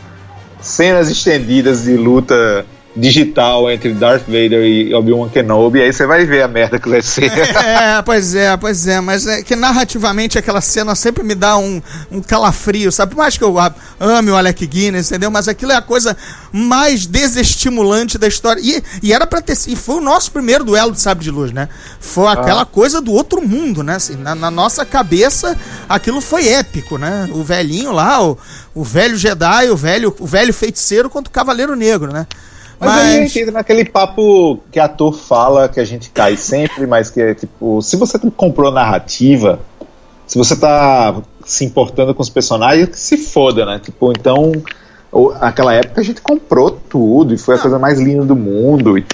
cenas estendidas de luta digital entre Darth Vader e Obi-Wan Kenobi, aí você vai ver a merda que vai ser. É, pois é, pois é, mas é que narrativamente aquela cena sempre me dá um, um calafrio, sabe? Por mais que eu ame o Alec Guinness, entendeu? Mas aquilo é a coisa mais desestimulante da história. E, e era pra ter e foi o nosso primeiro duelo de sabre de luz, né? Foi aquela coisa do outro mundo, né? Assim, na, na nossa cabeça, aquilo foi épico, né? O velhinho lá, o, o velho Jedi, o velho, o velho feiticeiro contra o Cavaleiro Negro, né? Mas, aí gente entra naquele papo que ator fala, que a gente cai sempre, mas que é tipo, se você comprou narrativa, se você tá se importando com os personagens, que se foda, né? Tipo, então, naquela época a gente comprou tudo e foi a coisa mais linda do mundo. E,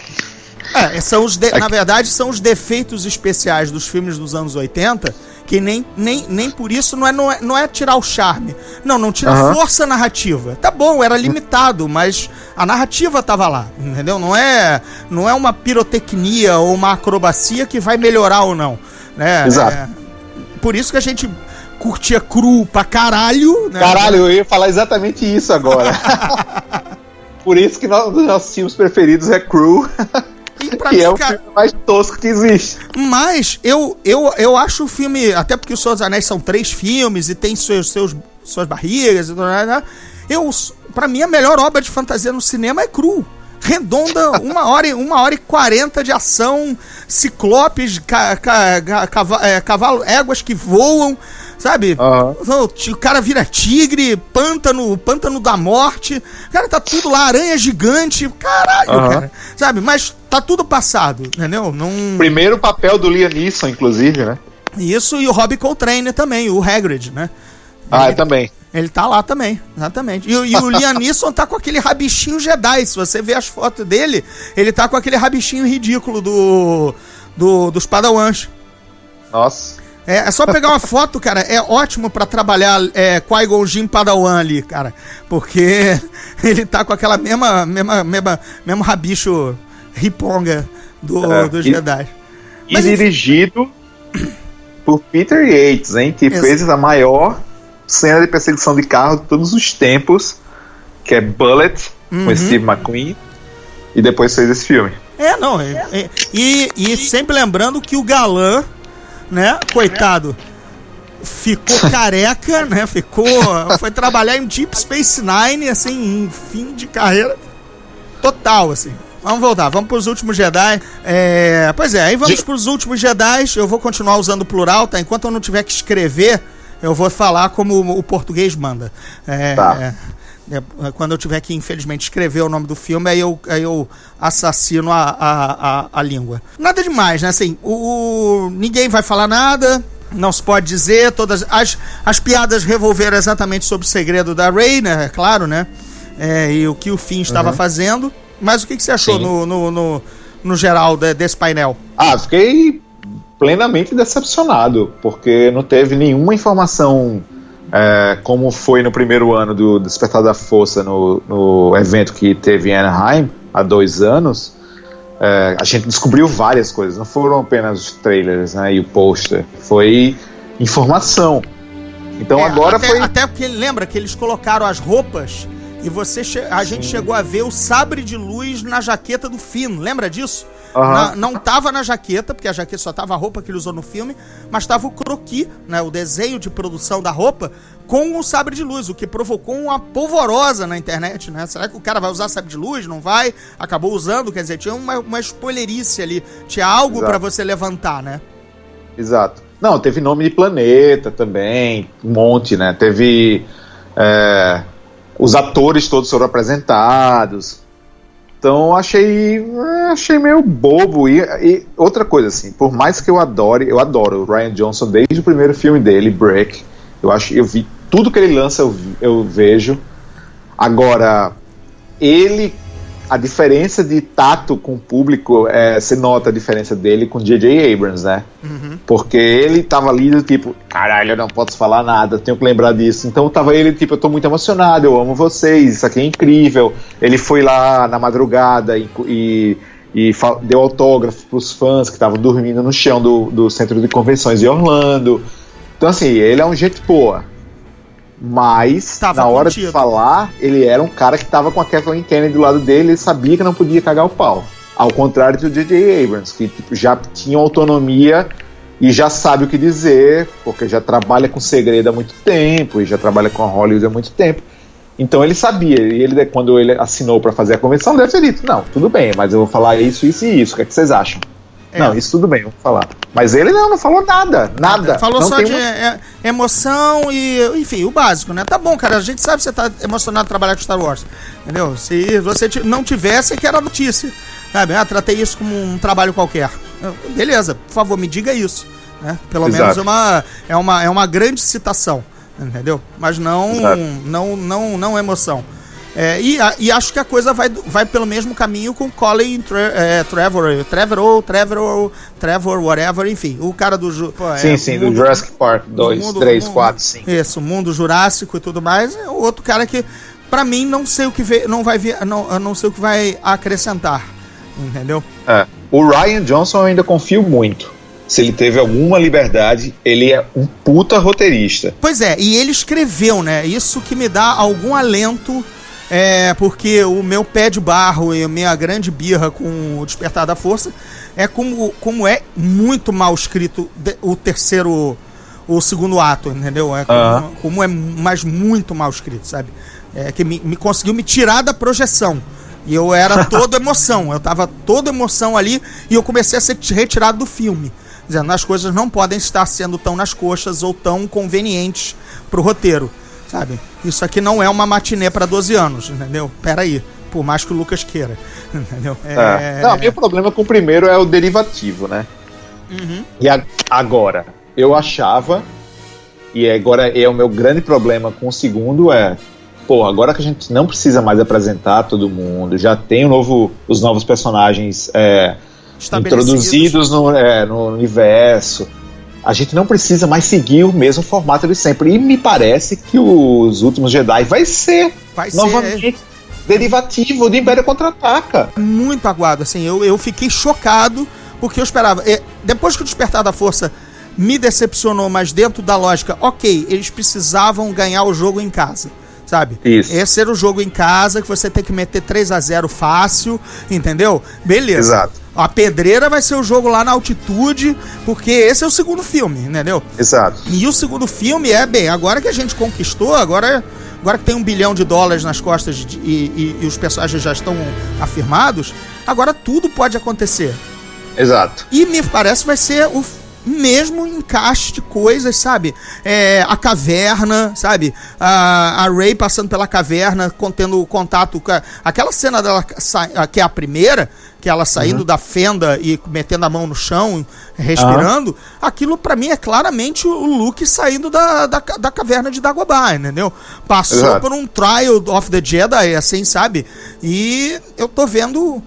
É, são os de- na verdade, são os defeitos especiais dos filmes dos anos 80, que nem, nem, nem por isso não é, não, é, não é tirar o charme. Não, não tira a Aham. força narrativa. Tá bom, era limitado, mas a narrativa tava lá, entendeu? Não é, não é uma pirotecnia ou uma acrobacia que vai melhorar ou não. Né? Exato. É, por isso que a gente curtia cru pra caralho. Né? Caralho, eu ia falar exatamente isso agora. (laughs) Por isso que nós- um dos nossos filmes preferidos é Crew, E pra que mim, é o cara, filme mais tosco que existe. Mas eu, eu, eu acho o filme, até porque o Senhor dos Anéis são três filmes e tem seus, seus, suas barrigas e tudo mais? Eu, pra mim, a melhor obra de fantasia no cinema é cru. Redonda, (laughs) uma hora, e- uma hora e quarenta de ação, ciclopes, ca, ca, ca- cava- é, cavalo, éguas que voam, sabe? Aham. O O cara vira tigre, pântano, pântano da morte. Cara, tá tudo lá, aranha gigante. Caralho, Aham. cara. Sabe? Mas tá tudo passado, entendeu? Não. Primeiro papel do Liam Neeson, inclusive, né? Isso e o Robbie Coltrane também, o Hagrid, né? Ah, Ele- também. Ele tá lá também, exatamente. E, o- e o Liam Neeson tá com aquele rabichinho Jedi. Se você ver as fotos dele, ele tá com aquele rabichinho ridículo do, do dos Padawans. Nossa. É, é só pegar uma foto, cara. É ótimo pra trabalhar é, Qui-Gon Jinn Padawan ali, cara. Porque (laughs) ele tá com aquela mesma, mesma, mesma mesmo rabicho riponga do, É, do e- Jedi. E Mas, enfim. dirigido por Peter Yates, hein? Que Ex- fez a maior cena de perseguição de carro de todos os tempos, que é Bullet, Uhum. com Steve McQueen. E depois fez esse filme. É, não. é- é- e, e sempre lembrando que o galã, né, coitado, ficou (laughs) careca, né? Ficou. Foi trabalhar em Deep Space Nine, assim, em fim de carreira total, assim. Vamos voltar, vamos pros últimos Jedi. É, pois é, aí vamos Ge- pros últimos Jedi. Eu vou continuar usando o plural, tá? Enquanto eu não tiver que escrever, eu vou falar como o, português manda. É, Tá. é, é, quando eu tiver que, infelizmente, escrever o nome do filme, aí eu, aí eu assassino a, a, a, a língua. Nada demais, né? Assim, o, o- ninguém vai falar nada, não se pode dizer, todas as, as piadas revolveram exatamente sobre o segredo da Rey, né? É claro, né? É, e o que o Finn estava fazendo. Mas o que, que você achou no, no, no, no geral, de- desse painel? Ah, fiquei plenamente decepcionado, porque não teve nenhuma informação é, como foi no primeiro ano do Despertar da Força, no, no evento que teve em Anaheim, há dois anos. É, a gente descobriu várias coisas, não foram apenas os trailers né, e o pôster, foi informação. Então É, agora até, foi. Até porque lembra que eles colocaram as roupas e você a gente chegou a ver o sabre de luz na jaqueta do Finn, lembra disso? Aham. Na- não tava na jaqueta, porque a jaqueta só tava a roupa que ele usou no filme, mas tava o croquis, né, o desenho de produção da roupa, com o sabre de luz, o que provocou uma polvorosa na internet, né? Será que o cara vai usar sabre de luz? Não vai? Acabou usando, quer dizer, tinha uma, uma spoilerice ali, tinha algo pra você levantar, né? Exato. Não, teve nome de planeta também, um monte, né? Teve. é, os atores todos foram apresentados. Então achei. é, achei meio bobo. E, e outra coisa, assim, por mais que eu adore, eu adoro o Ryan Johnson desde o primeiro filme dele, Break. Eu acho, eu vi tudo que ele lança, eu, eu vejo. Agora, ele a diferença de tato com o público, é, você nota a diferença dele com J.J. Abrams, né? Porque ele tava ali do tipo, caralho, eu não posso falar nada, tenho que lembrar disso. Então tava ele, tipo, eu tô muito emocionado, eu amo vocês, isso aqui é incrível. Ele foi lá na madrugada e, e, e deu autógrafo pros fãs que estavam dormindo no chão do, do centro de convenções de Orlando. Então, assim, ele é um gente boa. Mas, Tava na hora contido. de falar, ele era um cara que tava com a Kathleen Kennedy do lado dele e sabia que não podia cagar o pau. Ao contrário do J.J. Abrams, que tipo, já tinha autonomia e já sabe o que dizer, porque já trabalha com segredo há muito tempo e já trabalha com a Hollywood há muito tempo. Então ele sabia, e ele quando ele assinou para fazer a convenção, deve ter dito: Não, tudo bem, mas eu vou falar isso, isso e isso. O que, é que vocês acham? É. Não, isso tudo bem, vou falar. Mas ele não, não falou nada, nada. Falou não só de uma- é, emoção e, enfim, o básico, né? Tá bom, cara, a gente sabe que você tá emocionado de trabalhar com Star Wars, entendeu? Se você não tivesse, que era notícia, sabe? Ah, tratei isso como um trabalho qualquer. Beleza, por favor, me diga isso, né? Pelo Exato. menos é uma, é, uma, é uma grande citação, entendeu? Mas não, Exato. não, não, não emoção. É, e, a- e acho que a coisa vai, vai pelo mesmo caminho com Colin Tre, é, Trevor, Trevor ou Trevor, ou Trevor, whatever, enfim, o cara do... pô, é, Sim, sim, do mundo- Jurassic Park 2, mundo- 3, mundo- 4, 5. Isso, o mundo jurássico e tudo mais. É o outro cara que, pra mim, não sei o que vê, não vai ver, não, não sei o que vai acrescentar. Entendeu? É. O Ryan Johnson eu ainda confio muito. Se ele teve alguma liberdade, ele é um puta roteirista. Pois é, e ele escreveu, né? Isso que me dá algum alento, é, porque o meu pé de barro e a minha grande birra com o Despertar da Força é como, como é muito mal escrito o terceiro, o segundo ato, entendeu? É como, Aham. como é, mas muito mal escrito, sabe? É que me, me conseguiu me tirar da projeção. E eu era (laughs) todo emoção, eu tava toda emoção ali e eu comecei a ser retirado do filme. Dizendo, as coisas não podem estar sendo tão nas coxas ou tão convenientes pro roteiro, sabe? Isso aqui não é uma matinê para 12 anos, entendeu? Pera aí, por mais que o Lucas queira, (laughs) entendeu? É. Não, o meu problema com o primeiro é o derivativo, né? Uhum. E a- agora, eu achava, e agora é o meu grande problema com o segundo é, pô, agora que a gente não precisa mais apresentar todo mundo, já tem o novo, os novos personagens é, introduzidos no, é, no universo. A gente não precisa mais seguir o mesmo formato de sempre. E me parece que os últimos Jedi vai ser Vai ser novamente derivativo de Império Contra-Ataca. muito aguado, assim, eu, eu fiquei chocado, porque eu esperava, é, depois que o Despertar da Força me decepcionou, mas dentro da lógica, ok, eles precisavam ganhar o jogo em casa, sabe? Isso. Esse era o jogo em casa, que você tem que meter 3 a 0 fácil, entendeu? Beleza. Exato. A pedreira vai ser o jogo lá na altitude, porque esse é o segundo filme, entendeu? Exato. E o segundo filme é, bem, agora que a gente conquistou, agora, agora que tem um bilhão de dólares nas costas de- e, e- e os personagens já estão afirmados, agora tudo pode acontecer. Exato. E me parece vai ser o mesmo encaixe de coisas, sabe? É, a caverna, sabe? A, a Ray passando pela caverna, contendo contato com a, aquela cena dela que é a primeira, que ela saindo da fenda e metendo a mão no chão, respirando, aquilo pra mim é claramente o Luke saindo da, da, da caverna de Dagobah, entendeu? Passou Exato. por um trial of the Jedi, assim, sabe? E eu tô vendo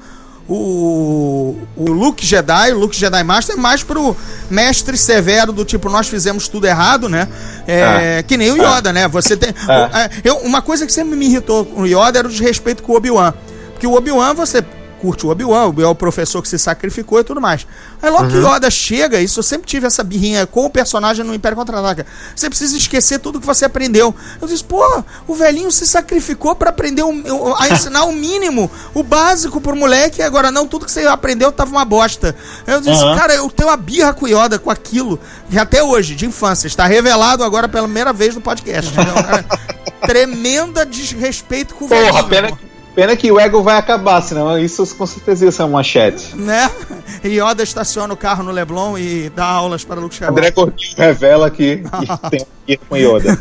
o, o Luke Jedi, o Luke Jedi Master, é mais pro mestre severo do tipo, nós fizemos tudo errado, né? É, Que nem o Yoda, né? Você tem. o- é, eu, uma coisa que sempre me irritou com o Yoda era o desrespeito com o Obi-Wan. Porque o Obi-Wan, você curte o Obi-Wan, o Obi-Wan é o professor que se sacrificou e tudo mais. Aí logo que o Yoda chega, isso eu sempre tive essa birrinha com o personagem no Império Contra-Ataca. Você precisa esquecer tudo que você aprendeu. Eu disse, pô, o velhinho se sacrificou pra aprender o, o- a ensinar o mínimo, o básico pro moleque, e agora não, tudo que você aprendeu tava uma bosta. Eu disse, Aham. cara, eu tenho uma birra com o Yoda, com aquilo, que até hoje, de infância, está revelado agora pela primeira vez no podcast. (laughs) Cara, Tremenda desrespeito com o Porra, velhinho. pena, pena que o ego vai acabar, senão isso com certeza ia ser uma manchete. né? E Yoda estaciona o carro no Leblon e dá aulas para Luke André Skywalker. Gordinho revela que, (laughs) que tem um com Yoda.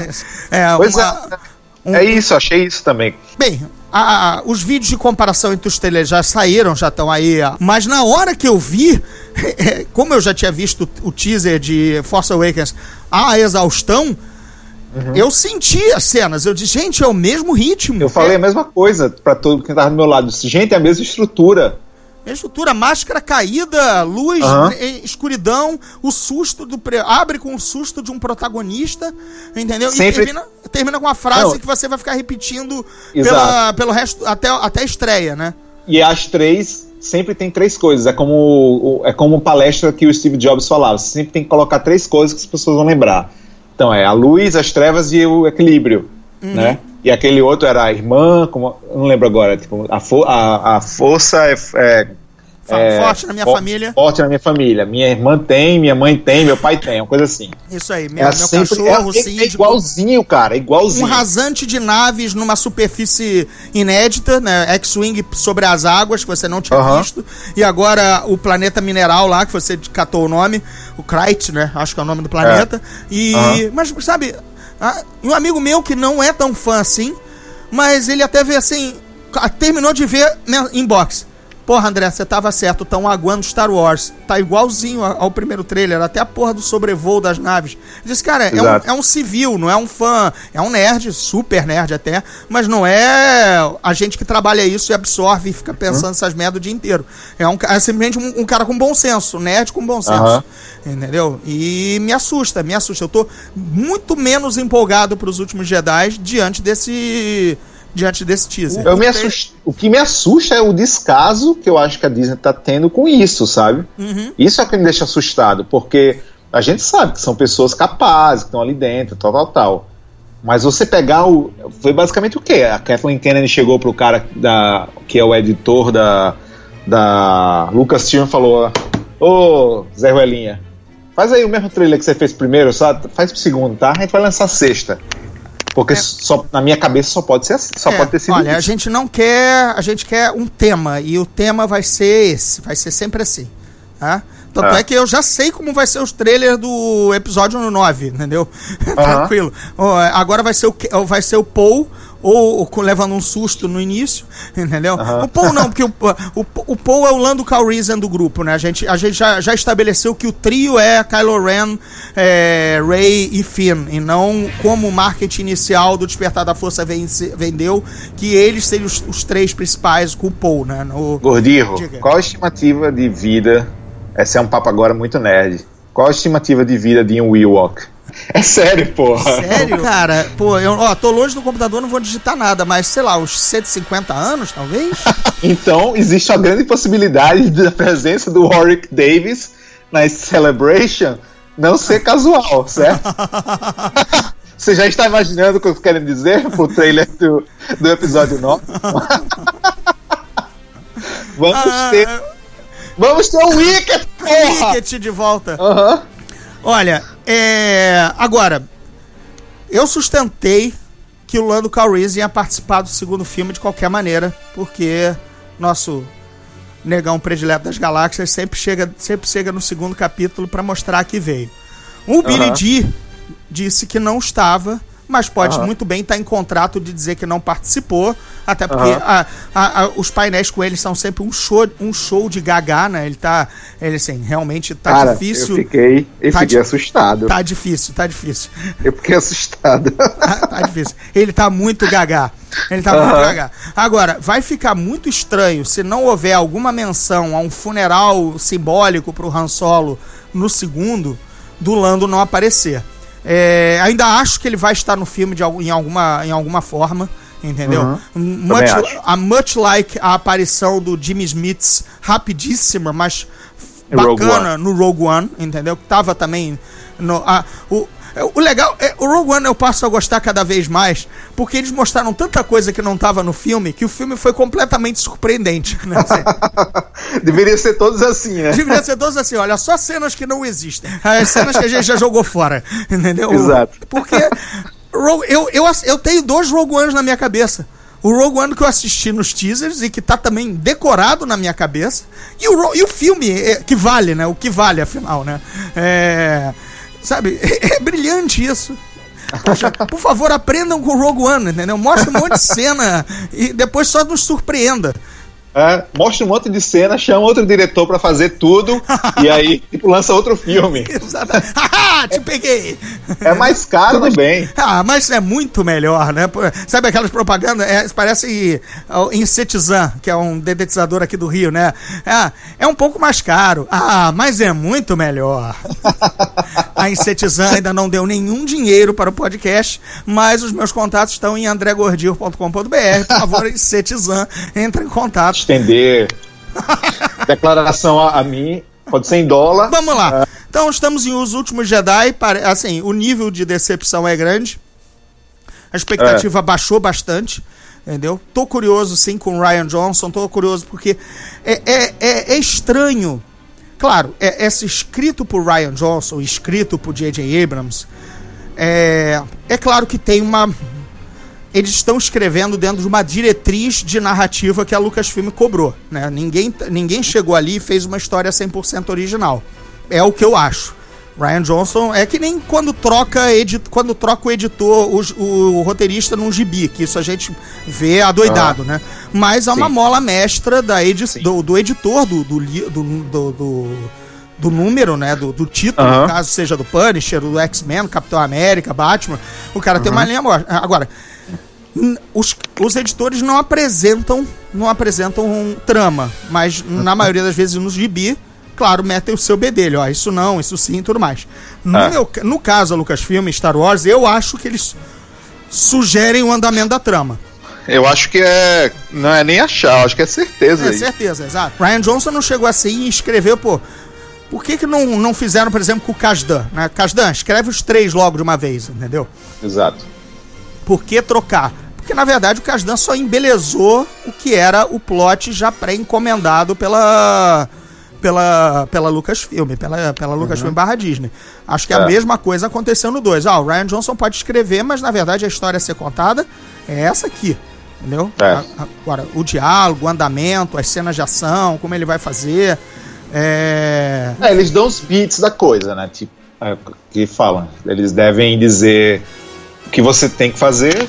É isso. É, Pois uma- é, é isso, achei isso também. Bem, a- a- os vídeos de comparação entre os trailers já saíram, já estão aí. Mas na hora que eu vi, (laughs) como eu já tinha visto o teaser de Force Awakens a exaustão, eu senti as cenas. Eu disse, gente, é o mesmo ritmo. Eu falei É a mesma coisa pra todo quem tava do meu lado. Gente, é a mesma estrutura. a estrutura, máscara caída, luz, eh, escuridão, o susto do. pre- abre com o susto de um protagonista, entendeu? Sempre- E termina, termina com uma frase Não. que você vai ficar repetindo Exato. pela, pelo resto, até, até a estreia, né? E as três sempre tem três coisas. É como é como palestra que o Steve Jobs falava. Você sempre tem que colocar três coisas que as pessoas vão lembrar. Então é a luz, as trevas e o equilíbrio, Uhum. né? E aquele outro era a irmã, como não lembro agora. Tipo a, fo- a, a força é, é É, Forte na minha fo- família. Forte na minha família. Minha irmã tem, minha mãe tem, meu pai tem, uma coisa assim. Isso aí, meu, É meu sempre cachorro, é, é síndico. igualzinho, cara, é Um igualzinho. rasante de naves numa superfície inédita, né? X-Wing sobre as águas, que você não tinha Aham. visto. E agora o planeta mineral lá, que você catou o nome, o Krayt, né? Acho que é o nome do planeta. E. Aham. Mas, sabe, um amigo meu que não é tão fã assim, mas ele até vê assim. Terminou de ver minha inbox. Porra, André, você tava certo, tão aguando Star Wars. Tá igualzinho ao primeiro trailer, até a porra do sobrevoo das naves. Disse, cara, é um, é um civil, não é um fã, é um nerd, super nerd até, mas não é a gente que trabalha isso e absorve e fica pensando essas merdas o dia inteiro. É, um, é simplesmente um, um cara com bom senso, nerd com bom senso. Aham. Entendeu? E me assusta, me assusta. Eu tô muito menos empolgado pros últimos Jedi diante desse. Diante desse teaser. Eu me assust... O que me assusta é o descaso que eu acho que a Disney tá tendo com isso, sabe? Uhum. Isso é o que me deixa assustado, porque a gente sabe que são pessoas capazes, que estão ali dentro, tal, tal, tal. Mas você pegar o. Foi basicamente o quê? A Kathleen Kennedy chegou pro cara da, que é o editor da, da Lucasfilm e falou: Ô, Zé Ruelinha, faz aí o mesmo trailer que você fez primeiro, só faz pro segundo, tá? A gente vai lançar sexta. Porque só, na minha cabeça só pode ser assim, só É, pode ter sido olha, a isso. gente não quer, a gente quer um tema e o tema vai ser esse, vai ser sempre assim, tá? Tanto Ah. é que eu já sei como vai ser os trailers do episódio 9, entendeu? (laughs) Tranquilo. Agora vai ser o vai ser o Paul ou, ou levando um susto no início, (laughs) entendeu? Aham. O Paul não, porque o, o, o Paul é o Lando Calrissian do grupo, né? A gente, a gente já, já estabeleceu que o trio é Kylo Ren, é, Rey e Finn, e não como o marketing inicial do Despertar da Força vence- vendeu, que eles seriam os, os três principais com o Paul, né? No, Gordirro, qual a estimativa de vida? Esse é um papo agora muito nerd. Qual a estimativa de vida de um Ewok? É sério, porra. Sério? Cara, pô, eu ó, tô longe do computador, não vou digitar nada, mas sei lá, uns 150 anos, talvez? (laughs) Então, existe uma grande possibilidade da presença do Warwick Davis na Celebration não ser casual, certo? (laughs) Você já está imaginando o que eu quero dizer pro trailer do, do episódio 9? (laughs) vamos Ah, ter. Vamos ter o Wicked, (laughs) porra! Wicket de volta. Aham. Olha, é. Agora, eu sustentei que o Lando Calrissian ia participar do segundo filme de qualquer maneira, porque nosso negão predileto das galáxias sempre chega, sempre chega no segundo capítulo pra mostrar que veio. O Billy Aham. D disse que não estava mas pode Aham. muito bem estar em contrato de dizer que não participou, até porque a- a- a- os painéis com ele são sempre um show, um show de gagá, né? Ele tá, ele assim, realmente tá Cara, difícil. eu fiquei, eu Tá fiquei di- assustado. Tá difícil, tá difícil. Eu fiquei assustado. Tá, tá difícil. Ele tá muito gagá. Ele tá muito gagá. Agora, vai ficar muito estranho se não houver alguma menção a um funeral simbólico pro Han Solo no segundo, do Lando não aparecer. É, ainda acho que ele vai estar no filme de, em, alguma, em alguma forma. Entendeu? Uhum. Much, Também acho. a, much like a aparição do Jimmy Smith, rapidíssima, mas Em Rogue bacana no Rogue One, entendeu? Que tava também no, a, o, o legal é o Rogue One eu passo a gostar cada vez mais porque eles mostraram tanta coisa que não tava no filme que o filme foi completamente surpreendente. Né? Assim, (laughs) Deveria ser todos assim, né? deveria ser todos assim, olha, só cenas que não existem, as cenas que a gente já jogou fora, (laughs) entendeu? Exato. Porque eu, eu, ass- eu tenho dois Rogue Ones na minha cabeça. O Rogue One que eu assisti nos teasers e que tá também decorado na minha cabeça. E o, e o filme, é, que vale, né? O que vale, afinal, né? É, sabe, (laughs) é, brilhante isso. Poxa, por favor, aprendam com o Rogue One, entendeu? Mostra um monte de cena e depois só nos surpreenda. É, mostra um monte de cena, chama outro diretor pra fazer tudo e aí (laughs) tipo, lança outro filme. Haha, te peguei! É mais caro também. Ah, mas é muito melhor, né? Sabe aquelas propagandas? É, parece o Insetizan, que é um dedetizador aqui do Rio, né? É, é um pouco mais caro. Ah, mas é muito melhor. (laughs) A Insetizan ainda não deu nenhum dinheiro para o podcast, mas os meus contatos estão em andregordir.com.br. Por favor, Insetizan, entre em contato. Estender declaração a, a mim, pode ser em dólar. Vamos lá. Então, estamos em Os Últimos Jedi. Assim, o nível de decepção é grande. A expectativa baixou bastante. Entendeu? Tô curioso, sim, com o Ryan Johnson. Tô curioso porque é, é, é, é estranho. Claro, é, é escrito por Ryan Johnson, escrito por J.J. Abrams. É, é claro que tem uma. Eles estão escrevendo dentro de uma diretriz de narrativa que a Lucasfilm cobrou. Né? Ninguém, ninguém chegou ali e fez uma história 100% original. É o que eu acho. Ryan Johnson é que nem quando troca, edi quando troca o editor, o, o roteirista num gibi, que isso a gente vê adoidado, né? Mas é uma Sim. mola mestra da edi do, do editor do, do, do, do, do, número, né? Do, do título, no caso seja do Punisher, do X-Men, Capitão América, Batman. O cara tem uma linha morta. Agora, os, os editores não apresentam não apresentam um trama, mas na (laughs) maioria das vezes nos gibi, claro, metem o seu bedelho, ó, isso não, isso sim, e tudo mais. No, É. meu no caso, a Lucasfilm, Star Wars, eu acho que eles sugerem o andamento da trama. Eu acho que é. Não é nem achar, acho que é certeza. É aí. certeza, exato. Ryan Johnson não chegou assim e escreveu, pô. Por que, que não, não fizeram, por exemplo, com o Kasdan? Né? Kasdan, escreve os três logo de uma vez, entendeu? Exato. Por que trocar? Porque na verdade o Kasdan só embelezou o que era o plot já pré-encomendado pela pela pela Lucasfilm, pela pela Lucasfilm barra Disney. Acho que a É. mesma coisa aconteceu no 2. Ah, o Ryan Johnson pode escrever, mas na verdade a história a ser contada é essa aqui. Entendeu? É. Agora, o diálogo, o andamento, as cenas de ação, como ele vai fazer. É. É, eles dão os beats da coisa, né? Tipo, é, que falam. Eles devem dizer o que você tem que fazer.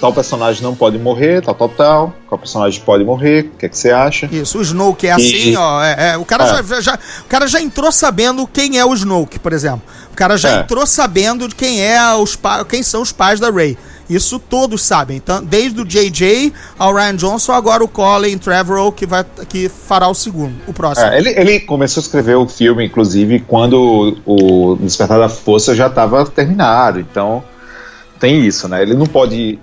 Tal personagem não pode morrer, tal, tal, tal. Qual personagem pode morrer? O que, é que você acha? Isso, o Snoke é assim, E- ó. é- é, o, cara É. já, já- o cara já entrou sabendo quem é o Snoke, por exemplo. O cara já É. entrou sabendo de quem é os quem são os pais da Rey. Isso todos sabem. Então, desde o JJ ao Ryan Johnson, agora o Colin Trevorrow que vai que fará o segundo, o próximo. É, ele, ele começou a escrever o filme, inclusive, quando o Despertar da Força já estava terminado. Então, tem isso, né? Ele não pode.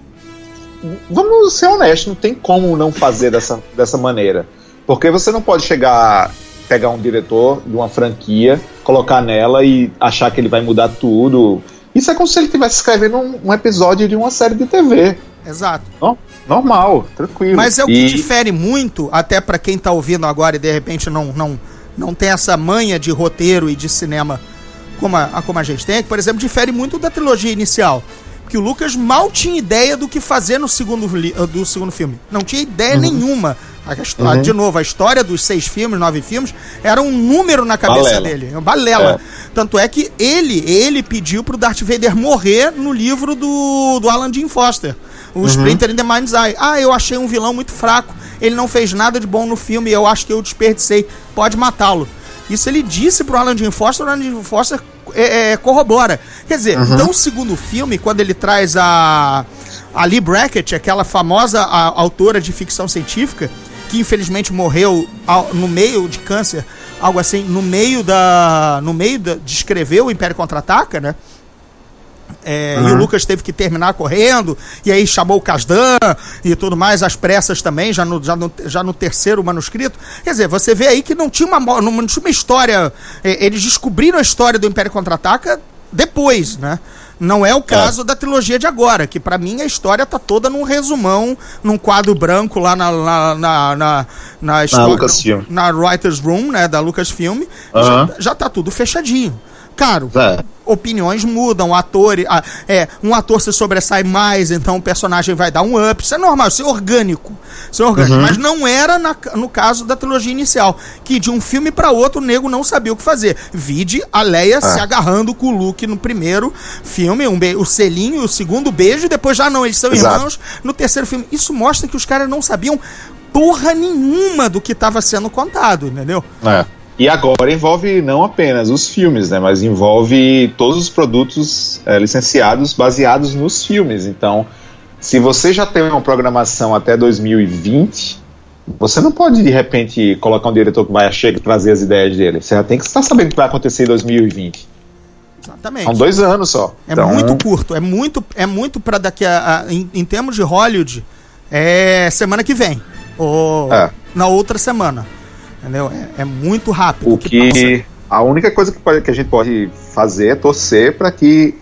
Vamos ser honestos, não tem como não fazer dessa, dessa maneira. Porque você não pode chegar, pegar um diretor de uma franquia, colocar nela e achar que ele vai mudar tudo. Isso é como se ele estivesse escrevendo um, um episódio de uma série de TV. Exato. No- Normal, tranquilo. Mas é o que E- difere muito, até pra quem tá ouvindo agora e de repente não, não, não tem essa manha de roteiro e de cinema como a, como a gente tem, é que, por exemplo, difere muito da trilogia inicial. Que o Lucas mal tinha ideia do que fazer no segundo, li- do segundo filme. Não tinha ideia nenhuma A histó- De novo, a história dos seis filmes, nove filmes, era um número na cabeça Balela. dele. Balela. Tanto é que ele, ele pediu pro Darth Vader morrer no livro do, do Alan Dean Foster. O Splinter in the Mind's Eye. Ah, eu achei um vilão muito fraco. Ele não fez nada de bom no filme. Eu acho que eu desperdicei. Pode matá-lo. Isso ele disse pro Alan Dean Foster. O Alan Dean Foster é, é, corrobora. Quer dizer, então o segundo filme, quando ele traz a, a Lee Brackett, aquela famosa a- autora de ficção científica, que infelizmente morreu ao- no meio de câncer, algo assim, no meio da. No meio da, de escrever o Império Contra-Ataca, né? É, E o Lucas teve que terminar correndo, e aí chamou o Casdan e tudo mais, as pressas também, já no, já, no, já no terceiro manuscrito. Quer dizer, você vê aí que não tinha uma, mo- não tinha uma história. é, eles descobriram a história do Império Contra-Ataca depois, né? Não é o caso da trilogia de agora, que pra mim a história tá toda num resumão, num quadro branco lá na, na, na, na, na história- Lucasfilm. na Writer's Room, né, da Lucasfilm, Aham. já, já tá tudo fechadinho. Caro, É. opiniões mudam, ator, ah, é, um ator se sobressai mais, então o personagem vai dar um up. Isso é normal, isso é orgânico. Isso é orgânico. Mas não era na- no caso da trilogia inicial, que de um filme para outro o nego não sabia o que fazer. Vide a Leia se agarrando com o Luke no primeiro filme, um o selinho, o segundo beijo, e depois já não, eles são Exato. irmãos no terceiro filme. Isso mostra que os caras não sabiam porra nenhuma do que estava sendo contado, entendeu? É. E agora envolve não apenas os filmes, né, mas envolve todos os produtos é, licenciados baseados nos filmes. Então, se você já tem uma programação até 2020, você não pode de repente colocar um diretor que vai chegar e trazer as ideias dele. Você já tem que estar sabendo o que vai acontecer em 2020. Exatamente. São dois anos só. É Então, muito curto, é muito, é muito para daqui a, a- em, em termos de Hollywood, é semana que vem ou É. na outra semana, entendeu? É, é muito rápido. O que a única coisa que, pode- que a gente pode fazer é torcer para que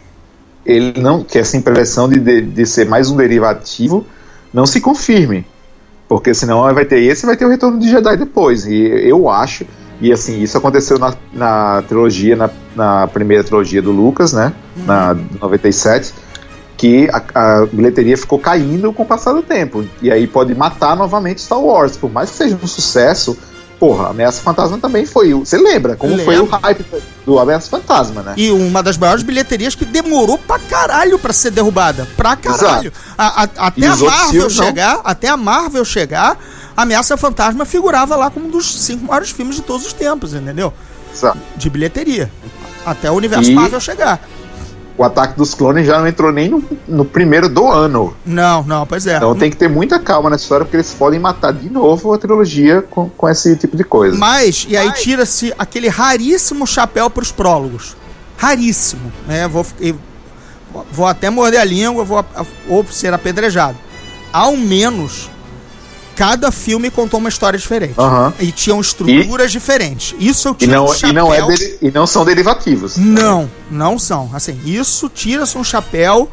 ele não que essa impressão de, de, de ser mais um derivativo não se confirme, porque senão vai ter esse e vai ter o retorno de Jedi depois. E eu acho e assim isso aconteceu na, na trilogia na, na primeira trilogia do Lucas, né, na 97 que a, a bilheteria ficou caindo com o passar do tempo. E aí pode matar novamente Star Wars. Por mais que seja um sucesso, porra, Ameaça Fantasma também foi. o- Você lembra como foi o Lembro. hype do Ameaça Fantasma, né? E uma das maiores bilheterias que demorou pra caralho pra ser derrubada. Pra caralho. A- a- até E a Marvel filmes não. chegar, até a Marvel chegar, Ameaça Fantasma figurava lá como um dos cinco maiores filmes de todos os tempos, entendeu? Exato. De bilheteria. Até o universo E- Marvel chegar. O Ataque dos Clones já não entrou nem no, no primeiro do ano. Não, não, pois é. Então tem que ter muita calma nessa história, porque eles podem matar de novo a trilogia com, com esse tipo de coisa. Mas, e aí tira-se aquele raríssimo chapéu pros prólogos. Raríssimo. Né? Vou, vou até morder a língua, vou, ou ser apedrejado. Ao menos, cada filme contou uma história diferente. E tinham estruturas diferentes. Isso eu E tiro não, um e, não é chapéu- deri- e não são derivativos. Não, não são. Assim, isso tira-se um chapéu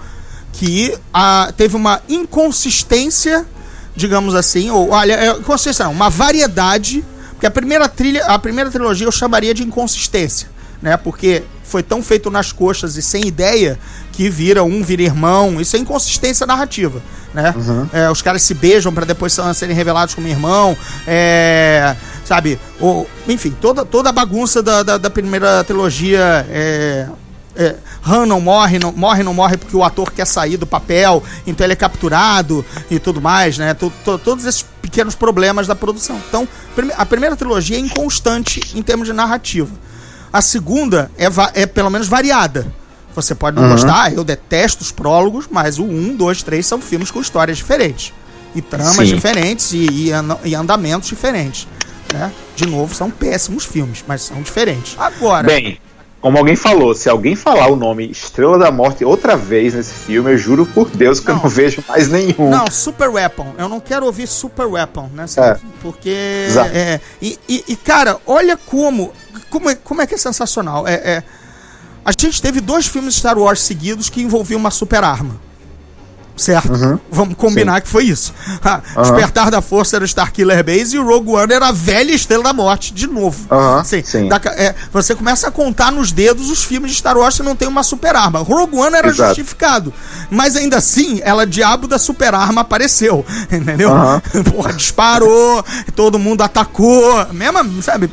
que ah, teve uma inconsistência, digamos assim, ou olha, é, inconsistência não, uma variedade, porque a primeira trilha, a primeira trilogia eu chamaria de inconsistência, né? Porque foi tão feito nas coxas e sem ideia que vira um vira irmão, isso é inconsistência narrativa, né? É, os caras se beijam para depois serem revelados como irmão, é, sabe? Ou, enfim, toda, toda a bagunça da, da, da primeira trilogia é, é, Han não morre, não morre, não morre porque o ator quer sair do papel, então ele é capturado e tudo mais, né? To- to- todos esses pequenos problemas da produção. Então, a primeira trilogia é inconstante em termos de narrativa. A segunda é, é pelo menos variada. Você pode não gostar, eu detesto os prólogos, mas o 1, 2, 3 são filmes com histórias diferentes. E tramas Sim. diferentes e, e e andamentos diferentes. Né? De novo, são péssimos filmes, mas são diferentes. Agora, Bem, como alguém falou, se alguém falar o nome Estrela da Morte outra vez nesse filme, eu juro por Deus que eu Não. não vejo mais nenhum. Não, Super Weapon. Eu não quero ouvir Super Weapon, né? É. Porque. É, e, e- e, cara, olha como. Como é, como é que é sensacional. É, é- a gente teve dois filmes Star Wars seguidos que envolviam uma super arma. Certo? Vamos combinar que foi isso. Ah, Despertar da Força era o Starkiller Base e o Rogue One era a velha Estrela da Morte, de novo. Aham, Assim, sim. da é, você começa a contar nos dedos os filmes de Star Wars que não tem uma super arma. Rogue One era Exato. justificado. Mas ainda assim, ela, diabo da super arma, apareceu. (laughs) Entendeu? (laughs) Porra, disparou, todo mundo atacou. Mesmo, sabe?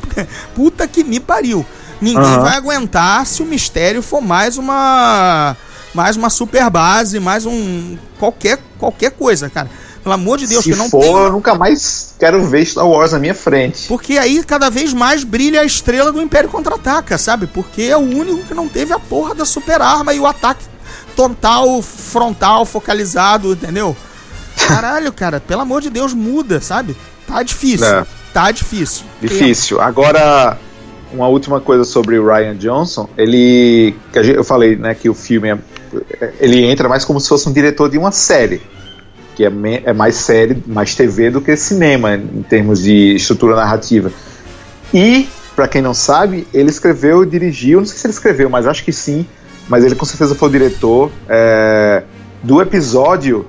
Puta que me pariu. Ninguém vai aguentar se o mistério for mais uma. Mais uma super base, mais um. Qualquer, qualquer coisa, cara. Pelo amor de Deus, Se que não for, tem. eu nunca mais quero ver Star Wars na minha frente. Porque aí cada vez mais brilha a estrela do Império Contra-Ataca, sabe? Porque é o único que não teve a porra da super arma e o ataque total, frontal, focalizado, entendeu? Caralho, cara, pelo amor de Deus, muda, sabe? Tá difícil. É. Tá difícil. Difícil. Agora, uma última coisa sobre o Ryan Johnson. Ele. eu falei, né, que o filme é- ele entra mais como se fosse um diretor de uma série. Que é, é mais série, mais TV do que cinema, em termos de estrutura narrativa. E, pra quem não sabe, ele escreveu e dirigiu, não sei se ele escreveu, mas acho que sim, mas ele com certeza foi o diretor é, do episódio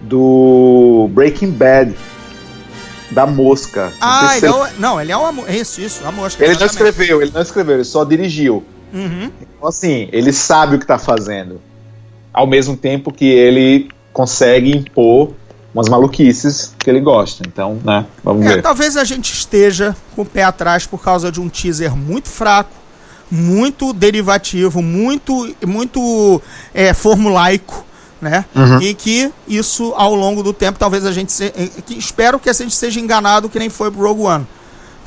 do Breaking Bad, da mosca. Não Ah, se ele é ele- o, não, ele é amor. Isso, isso, a mosca. ele não exatamente. escreveu, ele não escreveu, ele só dirigiu. Uhum. Então, assim, ele sabe o que tá fazendo. Ao mesmo tempo que ele consegue impor umas maluquices que ele gosta. Então, né, vamos É, ver. talvez a gente esteja com o pé atrás por causa de um teaser muito fraco, muito derivativo, muito, muito é, formulaico, né? E que isso, ao longo do tempo, talvez a gente se, eh, que espero que a gente seja enganado que nem foi pro Rogue One.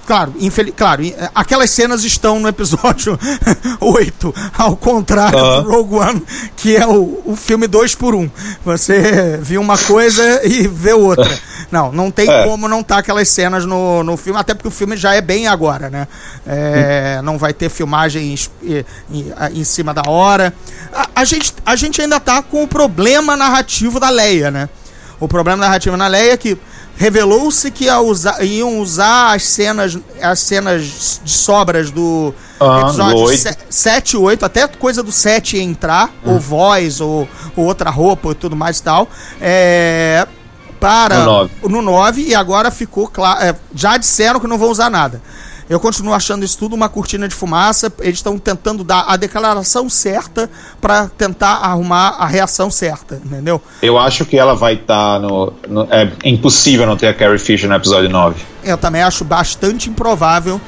Claro, infeli claro, eh, aquelas cenas estão no episódio (laughs) 8, ao contrário do Rogue One, que é o, o filme 2 por 1 um. Você viu uma coisa e vê outra. (laughs) Não, não tem É. como não estar aquelas cenas no, no filme, até porque o filme já é bem agora, né? É, não vai ter filmagens eh, em, em cima da hora. A, a gente, a gente ainda tá com o problema narrativo da Leia, né? O problema narrativo na Leia é que revelou-se que usar- iam usar as cenas, as cenas de sobras do Aham, episódio do oito. 7 e 8, até coisa do 7 entrar, ou voz, ou, ou outra roupa e tudo mais e tal. É, para No nove. no 9 e agora ficou claro. é, já disseram que não vão usar nada. Eu continuo achando isso tudo uma cortina de fumaça. Eles estão tentando dar a declaração certa para tentar arrumar a reação certa, entendeu? Eu acho que ela vai estar no, no- É impossível não ter a Carrie Fisher no episódio 9. Eu também acho bastante improvável.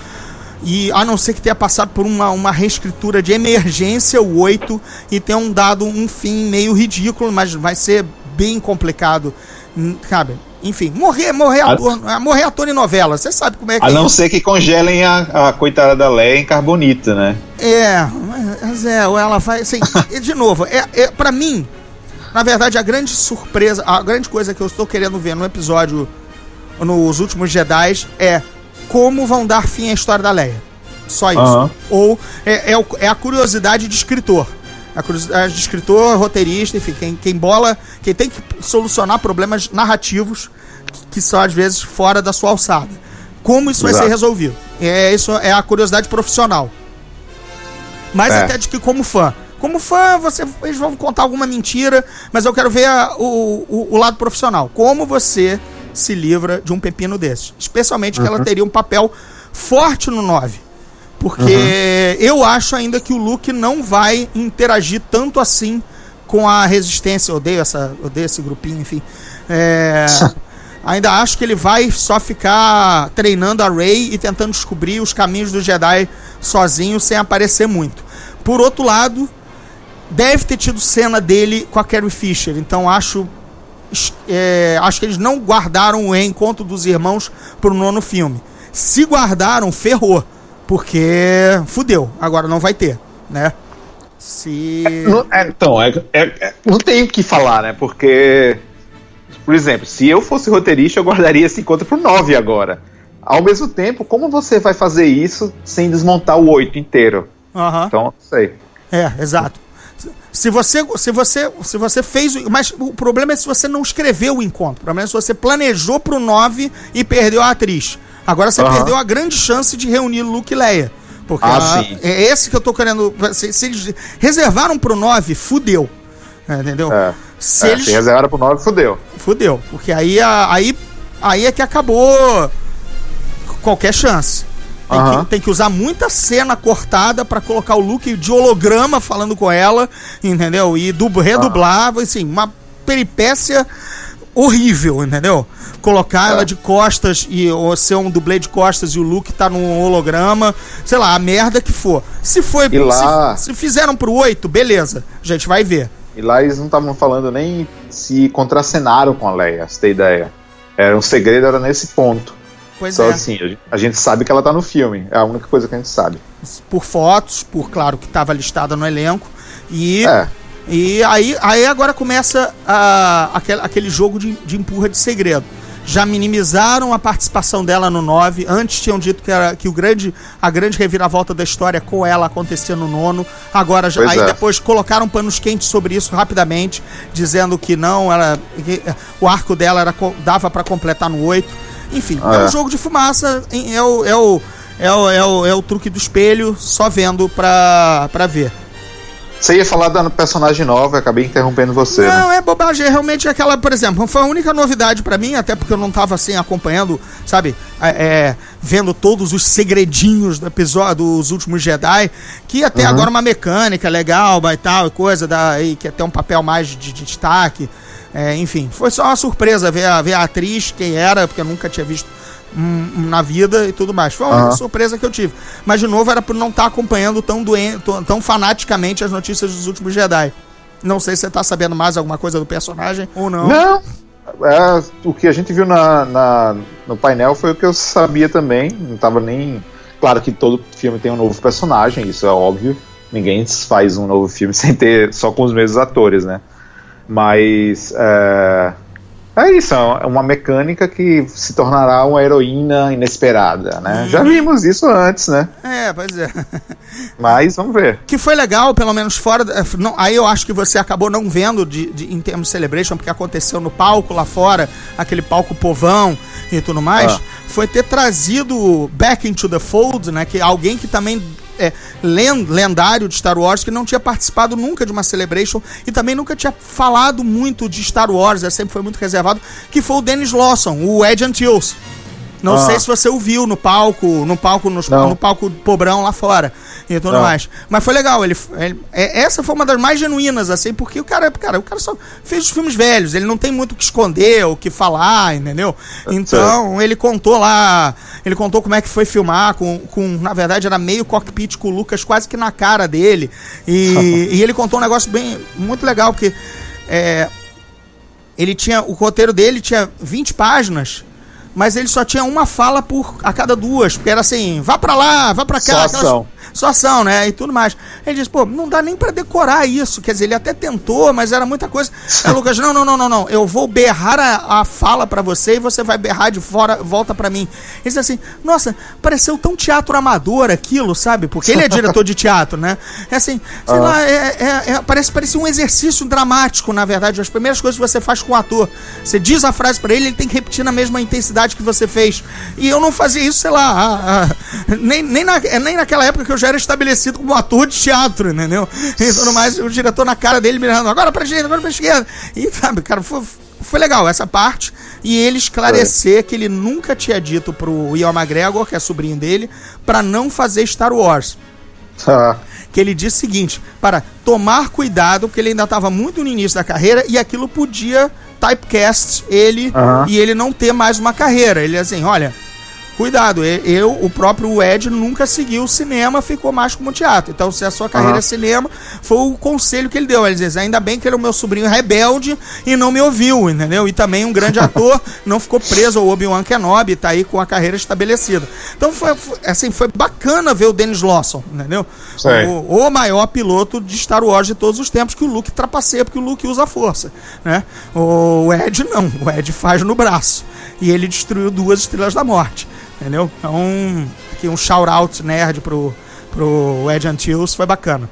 E a não ser que tenha passado por uma, uma reescritura de emergência, o 8, e tenham dado um fim meio ridículo, mas vai ser bem complicado. Hum, Sabe? Enfim, morrer, morrer A- ator, ah, morrer ator em novela, você sabe como é que A é não isso. ser que congelem a, a coitada da Leia em carbonita, né? É, mas é, ou ela vai. Assim, (laughs) e de novo, é, é, pra mim, na verdade, a grande surpresa, a grande coisa que eu estou querendo ver no episódio, nos últimos Jedi, é como vão dar fim à história da Leia. Só isso. Ou é, é, é a curiosidade de escritor. A curiosidade de escritor, roteirista, enfim, quem, quem bola, quem tem que solucionar problemas narrativos que, que são às vezes fora da sua alçada. Como isso vai Exato. ser resolvido? É, isso é a curiosidade profissional. Mas É. até de que como fã. Como fã, você, eles vão contar alguma mentira, mas eu quero ver a- o, o, o lado profissional. Como você se livra de um pepino desse. Especialmente que ela teria um papel forte no 9. Porque eu acho ainda que o Luke não vai interagir tanto assim com a resistência. Eu odeio, essa, odeio esse grupinho, enfim. É, (laughs) ainda acho que ele vai só ficar treinando a Rey e tentando descobrir os caminhos do Jedi sozinho, sem aparecer muito. Por outro lado, deve ter tido cena dele com a Carrie Fisher. Então acho. é, acho que eles não guardaram o reencontro dos irmãos pro nono filme. Se guardaram, ferrou. Porque fudeu. Agora não vai ter, né? Se. Não- é, então, é, é- é- não tem o que falar, né? Porque, por exemplo, se eu fosse roteirista, eu guardaria esse encontro pro 9 agora. Ao mesmo tempo, como você vai fazer isso sem desmontar o 8 inteiro? Aham. Então, não sei. É, exato. Se você, se você, se você fez, o- mas o problema é se você não escreveu o encontro. O problema é se você planejou pro 9 e perdeu a atriz. Agora você Aham. perdeu a grande chance de reunir Luke e Leia. Porque Ah, ela- é esse que eu tô querendo. Se, se eles reservaram pro 9, fudeu. É, entendeu? É. Se É, eles. Se reservaram pro 9, fudeu. Fudeu. Porque aí, a- aí, aí é que acabou qualquer chance. Tem, Aham. que, tem que usar muita cena cortada pra colocar o Luke de holograma falando com ela, entendeu? E dub, redublar, assim, uma peripécia horrível, entendeu? Colocar É. ela de costas e ou ser um dublê de costas e o Luke tá num holograma, sei lá, a merda que for. Se foi, E lá- se, se fizeram pro 8, beleza, a gente vai ver. E lá eles não estavam falando nem se contracenaram com a Leia, você tem ideia. Era um segredo, era nesse ponto. Pois Só é. assim, a gente- sabe que ela tá no filme. É a única coisa que a gente sabe. por fotos, por claro que estava listada no elenco. E, É. e aí, aí agora começa a, aquele, aquele jogo de, de empurra de segredo. Já minimizaram a participação dela no 9. Antes tinham dito que, era, que o grande, a grande reviravolta da história com ela acontecia no nono. Agora, Pois aí é. depois colocaram panos quentes sobre isso rapidamente, dizendo que não, ela, que, o arco dela era, dava para completar no 8. Enfim, é. É. um jogo de fumaça, é o, é o, é o, é o, é o truque do espelho, só vendo pra, pra ver. Você ia falar da personagem nova, eu acabei interrompendo você, né? Não, é bobagem, é realmente aquela, por exemplo, foi a única novidade pra mim, até porque eu não tava assim acompanhando, sabe, é, é, vendo todos os segredinhos do episódio dos últimos Jedi, que até Uhum. agora uma mecânica legal e tal, e coisa da, e que até um papel mais de, de destaque. É, enfim, foi só uma surpresa ver a, ver a atriz, quem era, porque eu nunca tinha visto na vida e tudo mais. Foi uma Aham. surpresa que eu tive. Mas, de novo, era por não estar acompanhando tão, doen tão, fanaticamente as notícias dos últimos Jedi. Não sei se você tá sabendo mais alguma coisa do personagem ou não. Não! É, o que a gente viu na, na- no painel foi o que eu sabia também. Não tava nem. Claro que todo filme tem um novo personagem, isso é óbvio. Ninguém faz um novo filme (laughs) sem ter só com os mesmos atores, né? Mas é, é isso, é uma mecânica que se tornará uma heroína inesperada, né? Já vimos isso antes, né? É, pois é. Mas vamos ver. Que foi legal, pelo menos fora. da- Não, aí eu acho que você acabou não vendo de, de- em termos de celebration, porque aconteceu no palco lá fora, aquele palco povão e tudo mais. Ah. Foi ter trazido Back into the Fold, né? Que é alguém que também é len- lendário de Star Wars, que não tinha participado nunca de uma celebration e também nunca tinha falado muito de Star Wars, é, sempre foi muito reservado, que foi o Dennis Lawson, o Ed Antilles. Não Ah. sei se você o viu no palco, no palco, nos- no palco pobrão lá fora e tudo Não. mais. Mas foi legal, ele, ele- é- essa foi uma das mais genuínas, assim, porque o cara, cara, o cara só fez os filmes velhos, ele não tem muito o que esconder, o que falar, entendeu? Então, ele contou lá, ele contou como é que foi filmar com, com na verdade, era meio cockpit com o Lucas quase que na cara dele. E, (laughs) e ele contou um negócio bem, muito legal, porque é, ele tinha, o roteiro dele tinha 20 páginas, mas ele só tinha uma fala por a cada duas, porque era assim, vá pra lá, vá pra cá, Só aquelas- ação. Só ação, né? E tudo mais. Ele disse, pô, não dá nem pra decorar isso. Quer dizer, ele até tentou, mas era muita coisa. Aí Lucas, não, não, não, não, não. Eu vou berrar a, a fala pra você e você vai berrar de fora, volta pra mim. Ele disse assim, nossa, pareceu tão teatro amador aquilo, sabe? Porque ele é diretor de teatro, né? É assim, sei Ah. lá, é, é- é- parece, parece um exercício dramático, na verdade. As primeiras coisas que você faz com o ator. Você diz a frase pra ele, ele tem que repetir na mesma intensidade que você fez. E eu não fazia isso, sei lá, ah, ah, nem, nem, na- é, nem naquela época que eu já era estabelecido como ator de teatro, entendeu? E tudo mais, o diretor na cara dele mirando, agora pra direita, agora pra esquerda. E, sabe, cara, foi, foi legal essa parte. E ele esclarecer que ele nunca tinha dito pro Ian McGregor, que é sobrinho dele, pra não fazer Star Wars Ah, que ele disse o seguinte: para tomar cuidado, porque ele ainda estava muito no início da carreira e aquilo podia typecast ele Aham. e ele não ter mais uma carreira. Ele assim, olha, cuidado, eu, o próprio Ed nunca seguiu o cinema, ficou mais como teatro. Então, se a sua carreira Aham. é cinema, foi o conselho que ele deu. Ele diz, ainda bem que ele é o meu sobrinho rebelde e não me ouviu, entendeu? E também um grande (laughs) ator, não ficou preso ao Obi-Wan Kenobi, tá aí com a carreira estabelecida. Então, foi, foi- assim, foi bacana ver o Dennis Lawson, entendeu? O, o maior piloto de Star Wars de todos os tempos, que o Luke trapaceia, porque o Luke usa a força, né? O Ed não, o Ed faz no braço. E ele destruiu duas estrelas da morte, entendeu? Então, aqui um shout-out nerd pro, pro Ed Antilles, foi bacana.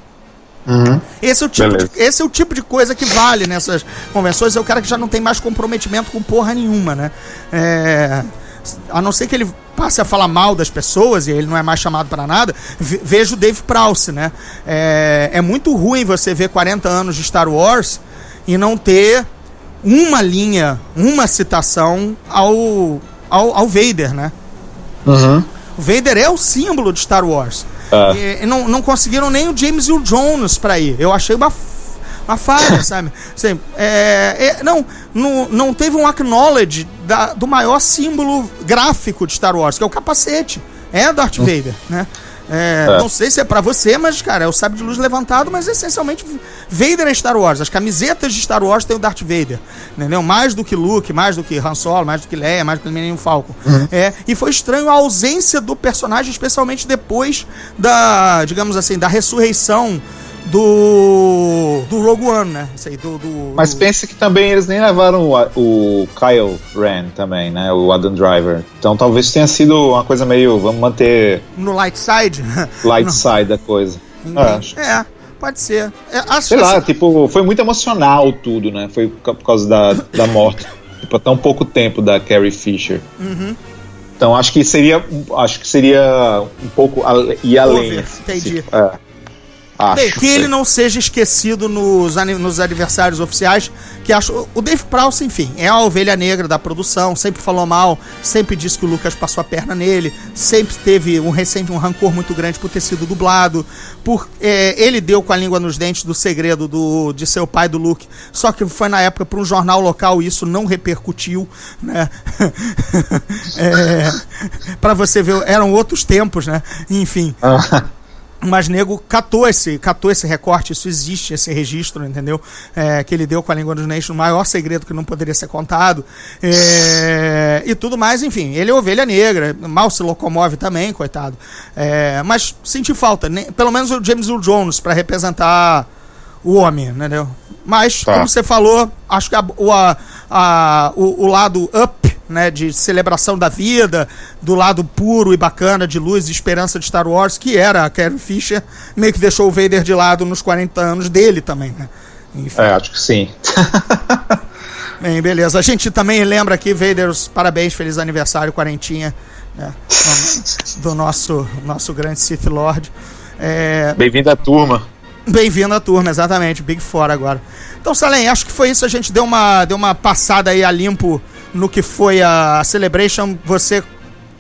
Esse é, o tipo de, esse é o tipo de coisa que vale nessas convenções. É o cara que já não tem mais comprometimento com porra nenhuma, né? É, a não ser que ele passe a falar mal das pessoas e ele não é mais chamado para nada. ve- Veja o Dave Prowse, né? É, é muito ruim você ver 40 anos de Star Wars e não ter uma linha, uma citação ao, ao, ao Vader, né? Uhum. O Vader é o símbolo de Star Wars. Ah. E, e não, não conseguiram nem o James Earl Jones pra ir. Eu achei uma, uma falha, (laughs) sabe? Assim, é, é, não, não, não teve um acknowledge da, do maior símbolo gráfico de Star Wars, que é o capacete. É Darth Vader, né? É, É. Não sei se é pra você, mas, cara, é o sábio de luz levantado, mas essencialmente Vader é Star Wars. As camisetas de Star Wars tem o Darth Vader, entendeu? Mais do que Luke, mais do que Han Solo, mais do que Leia, mais do que Menino Falcon. É, e foi estranho a ausência do personagem, especialmente depois da, digamos assim, da ressurreição do do Rogue One, né? Isso aí, do, do- Mas do- pensa que também eles nem levaram o, o Kyle Ren também, né? O Adam Driver. Então talvez tenha sido uma coisa meio. Vamos manter no light side. (laughs) light side da coisa. É, é, pode ser. É, acho sei que lá, assim- tipo, foi muito emocional tudo, né? Foi por causa da, da morte. (laughs) tipo, há tão pouco tempo da Carrie Fisher. Uhum. Então acho que seria. Acho que seria um pouco ale- ir além. Over, assim, entendi. É. Acho. Que ele não seja esquecido nos, nos aniversários oficiais, que acho. O Dave Prowse, enfim, é a ovelha negra da produção, sempre falou mal, sempre disse que o Lucas passou a perna nele, sempre teve um recente um rancor muito grande por ter sido dublado, por é, ele deu com a língua nos dentes do segredo do, de seu pai do Luke, só que foi na época para um jornal local e isso não repercutiu, né? (laughs) é, para você ver, eram outros tempos, né? Enfim. Mas nego catou esse, catou esse recorte, isso existe, esse registro, entendeu? É, que ele deu com a língua dos dentes, o maior segredo que não poderia ser contado. É, e tudo mais, enfim. Ele é ovelha negra, mal se locomove também, coitado. É, mas senti falta, né? pelo menos o James Earl Jones para representar o homem, entendeu? Mas, Tá. como você falou, acho que a- o, a- a- o, o lado up, né, de celebração da vida, do lado puro e bacana de luz e esperança de Star Wars, que era a Carrie Fisher, meio que deixou o Vader de lado nos 40 anos dele também, né? Enfim, É, acho que sim. (laughs) bem, beleza. A gente também lembra aqui, Vader, parabéns, feliz aniversário, quarentinha, né, do- do nosso, nosso grande Sith Lord. É, Bem-vindo à turma. Bem-vindo à turma, exatamente. Big Four agora. Então, Salem, acho que foi isso. A gente deu uma, deu uma passada aí a limpo no que foi a Celebration. Você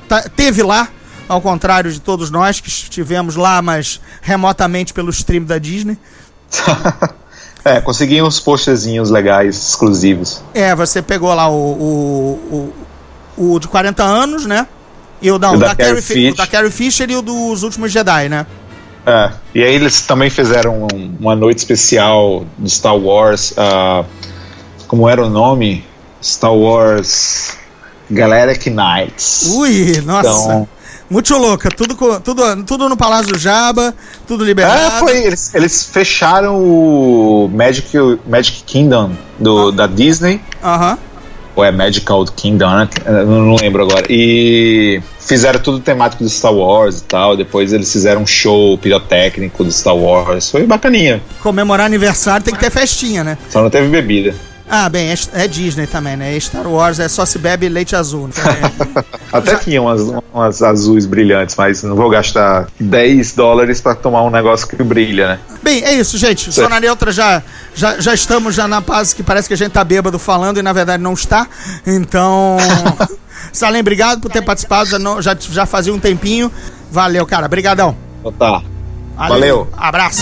tá- teve lá, ao contrário de todos nós que estivemos lá, mas remotamente pelo stream da Disney. (laughs) É, consegui uns posterzinhos legais, exclusivos. É, você pegou lá o, o, o, o de 40 anos, né? E o, não, O da da, Carrie Carrie Fi- Fisher. da Carrie Fisher e o dos Últimos Jedi, né? É, e aí eles também fizeram um- uma noite especial de Star Wars. ah, como era o nome? Star Wars Galactic Nights. Ui, nossa. Então- Muito louca. Tudo, tudo, tudo no Palácio do Jabba, tudo liberado. É, foi. Eles, eles fecharam o Magic, Magic Kingdom do, da Disney. Aham. Ou é Magical Kingdom, né? Não lembro agora. E fizeram tudo temático do Star Wars e tal. Depois eles fizeram um show pirotécnico do Star Wars. Foi bacaninha. Comemorar aniversário tem que ter festinha, né? Só não teve bebida. Ah, bem, é, é Disney também, né? Star Wars é só se bebe leite azul. Né? (laughs) Até tinha umas, umas azuis brilhantes, mas não vou gastar 10 dólares pra tomar um negócio que brilha, né? Bem, é isso, gente. Zona Neutra já, já, já estamos já na paz que parece que a gente tá bêbado falando e na verdade não está. Então, (laughs) Salem, obrigado por ter participado. Já, não- já, já fazia um tempinho. Valeu, cara. Brigadão. Então tá. Valeu. Abraço.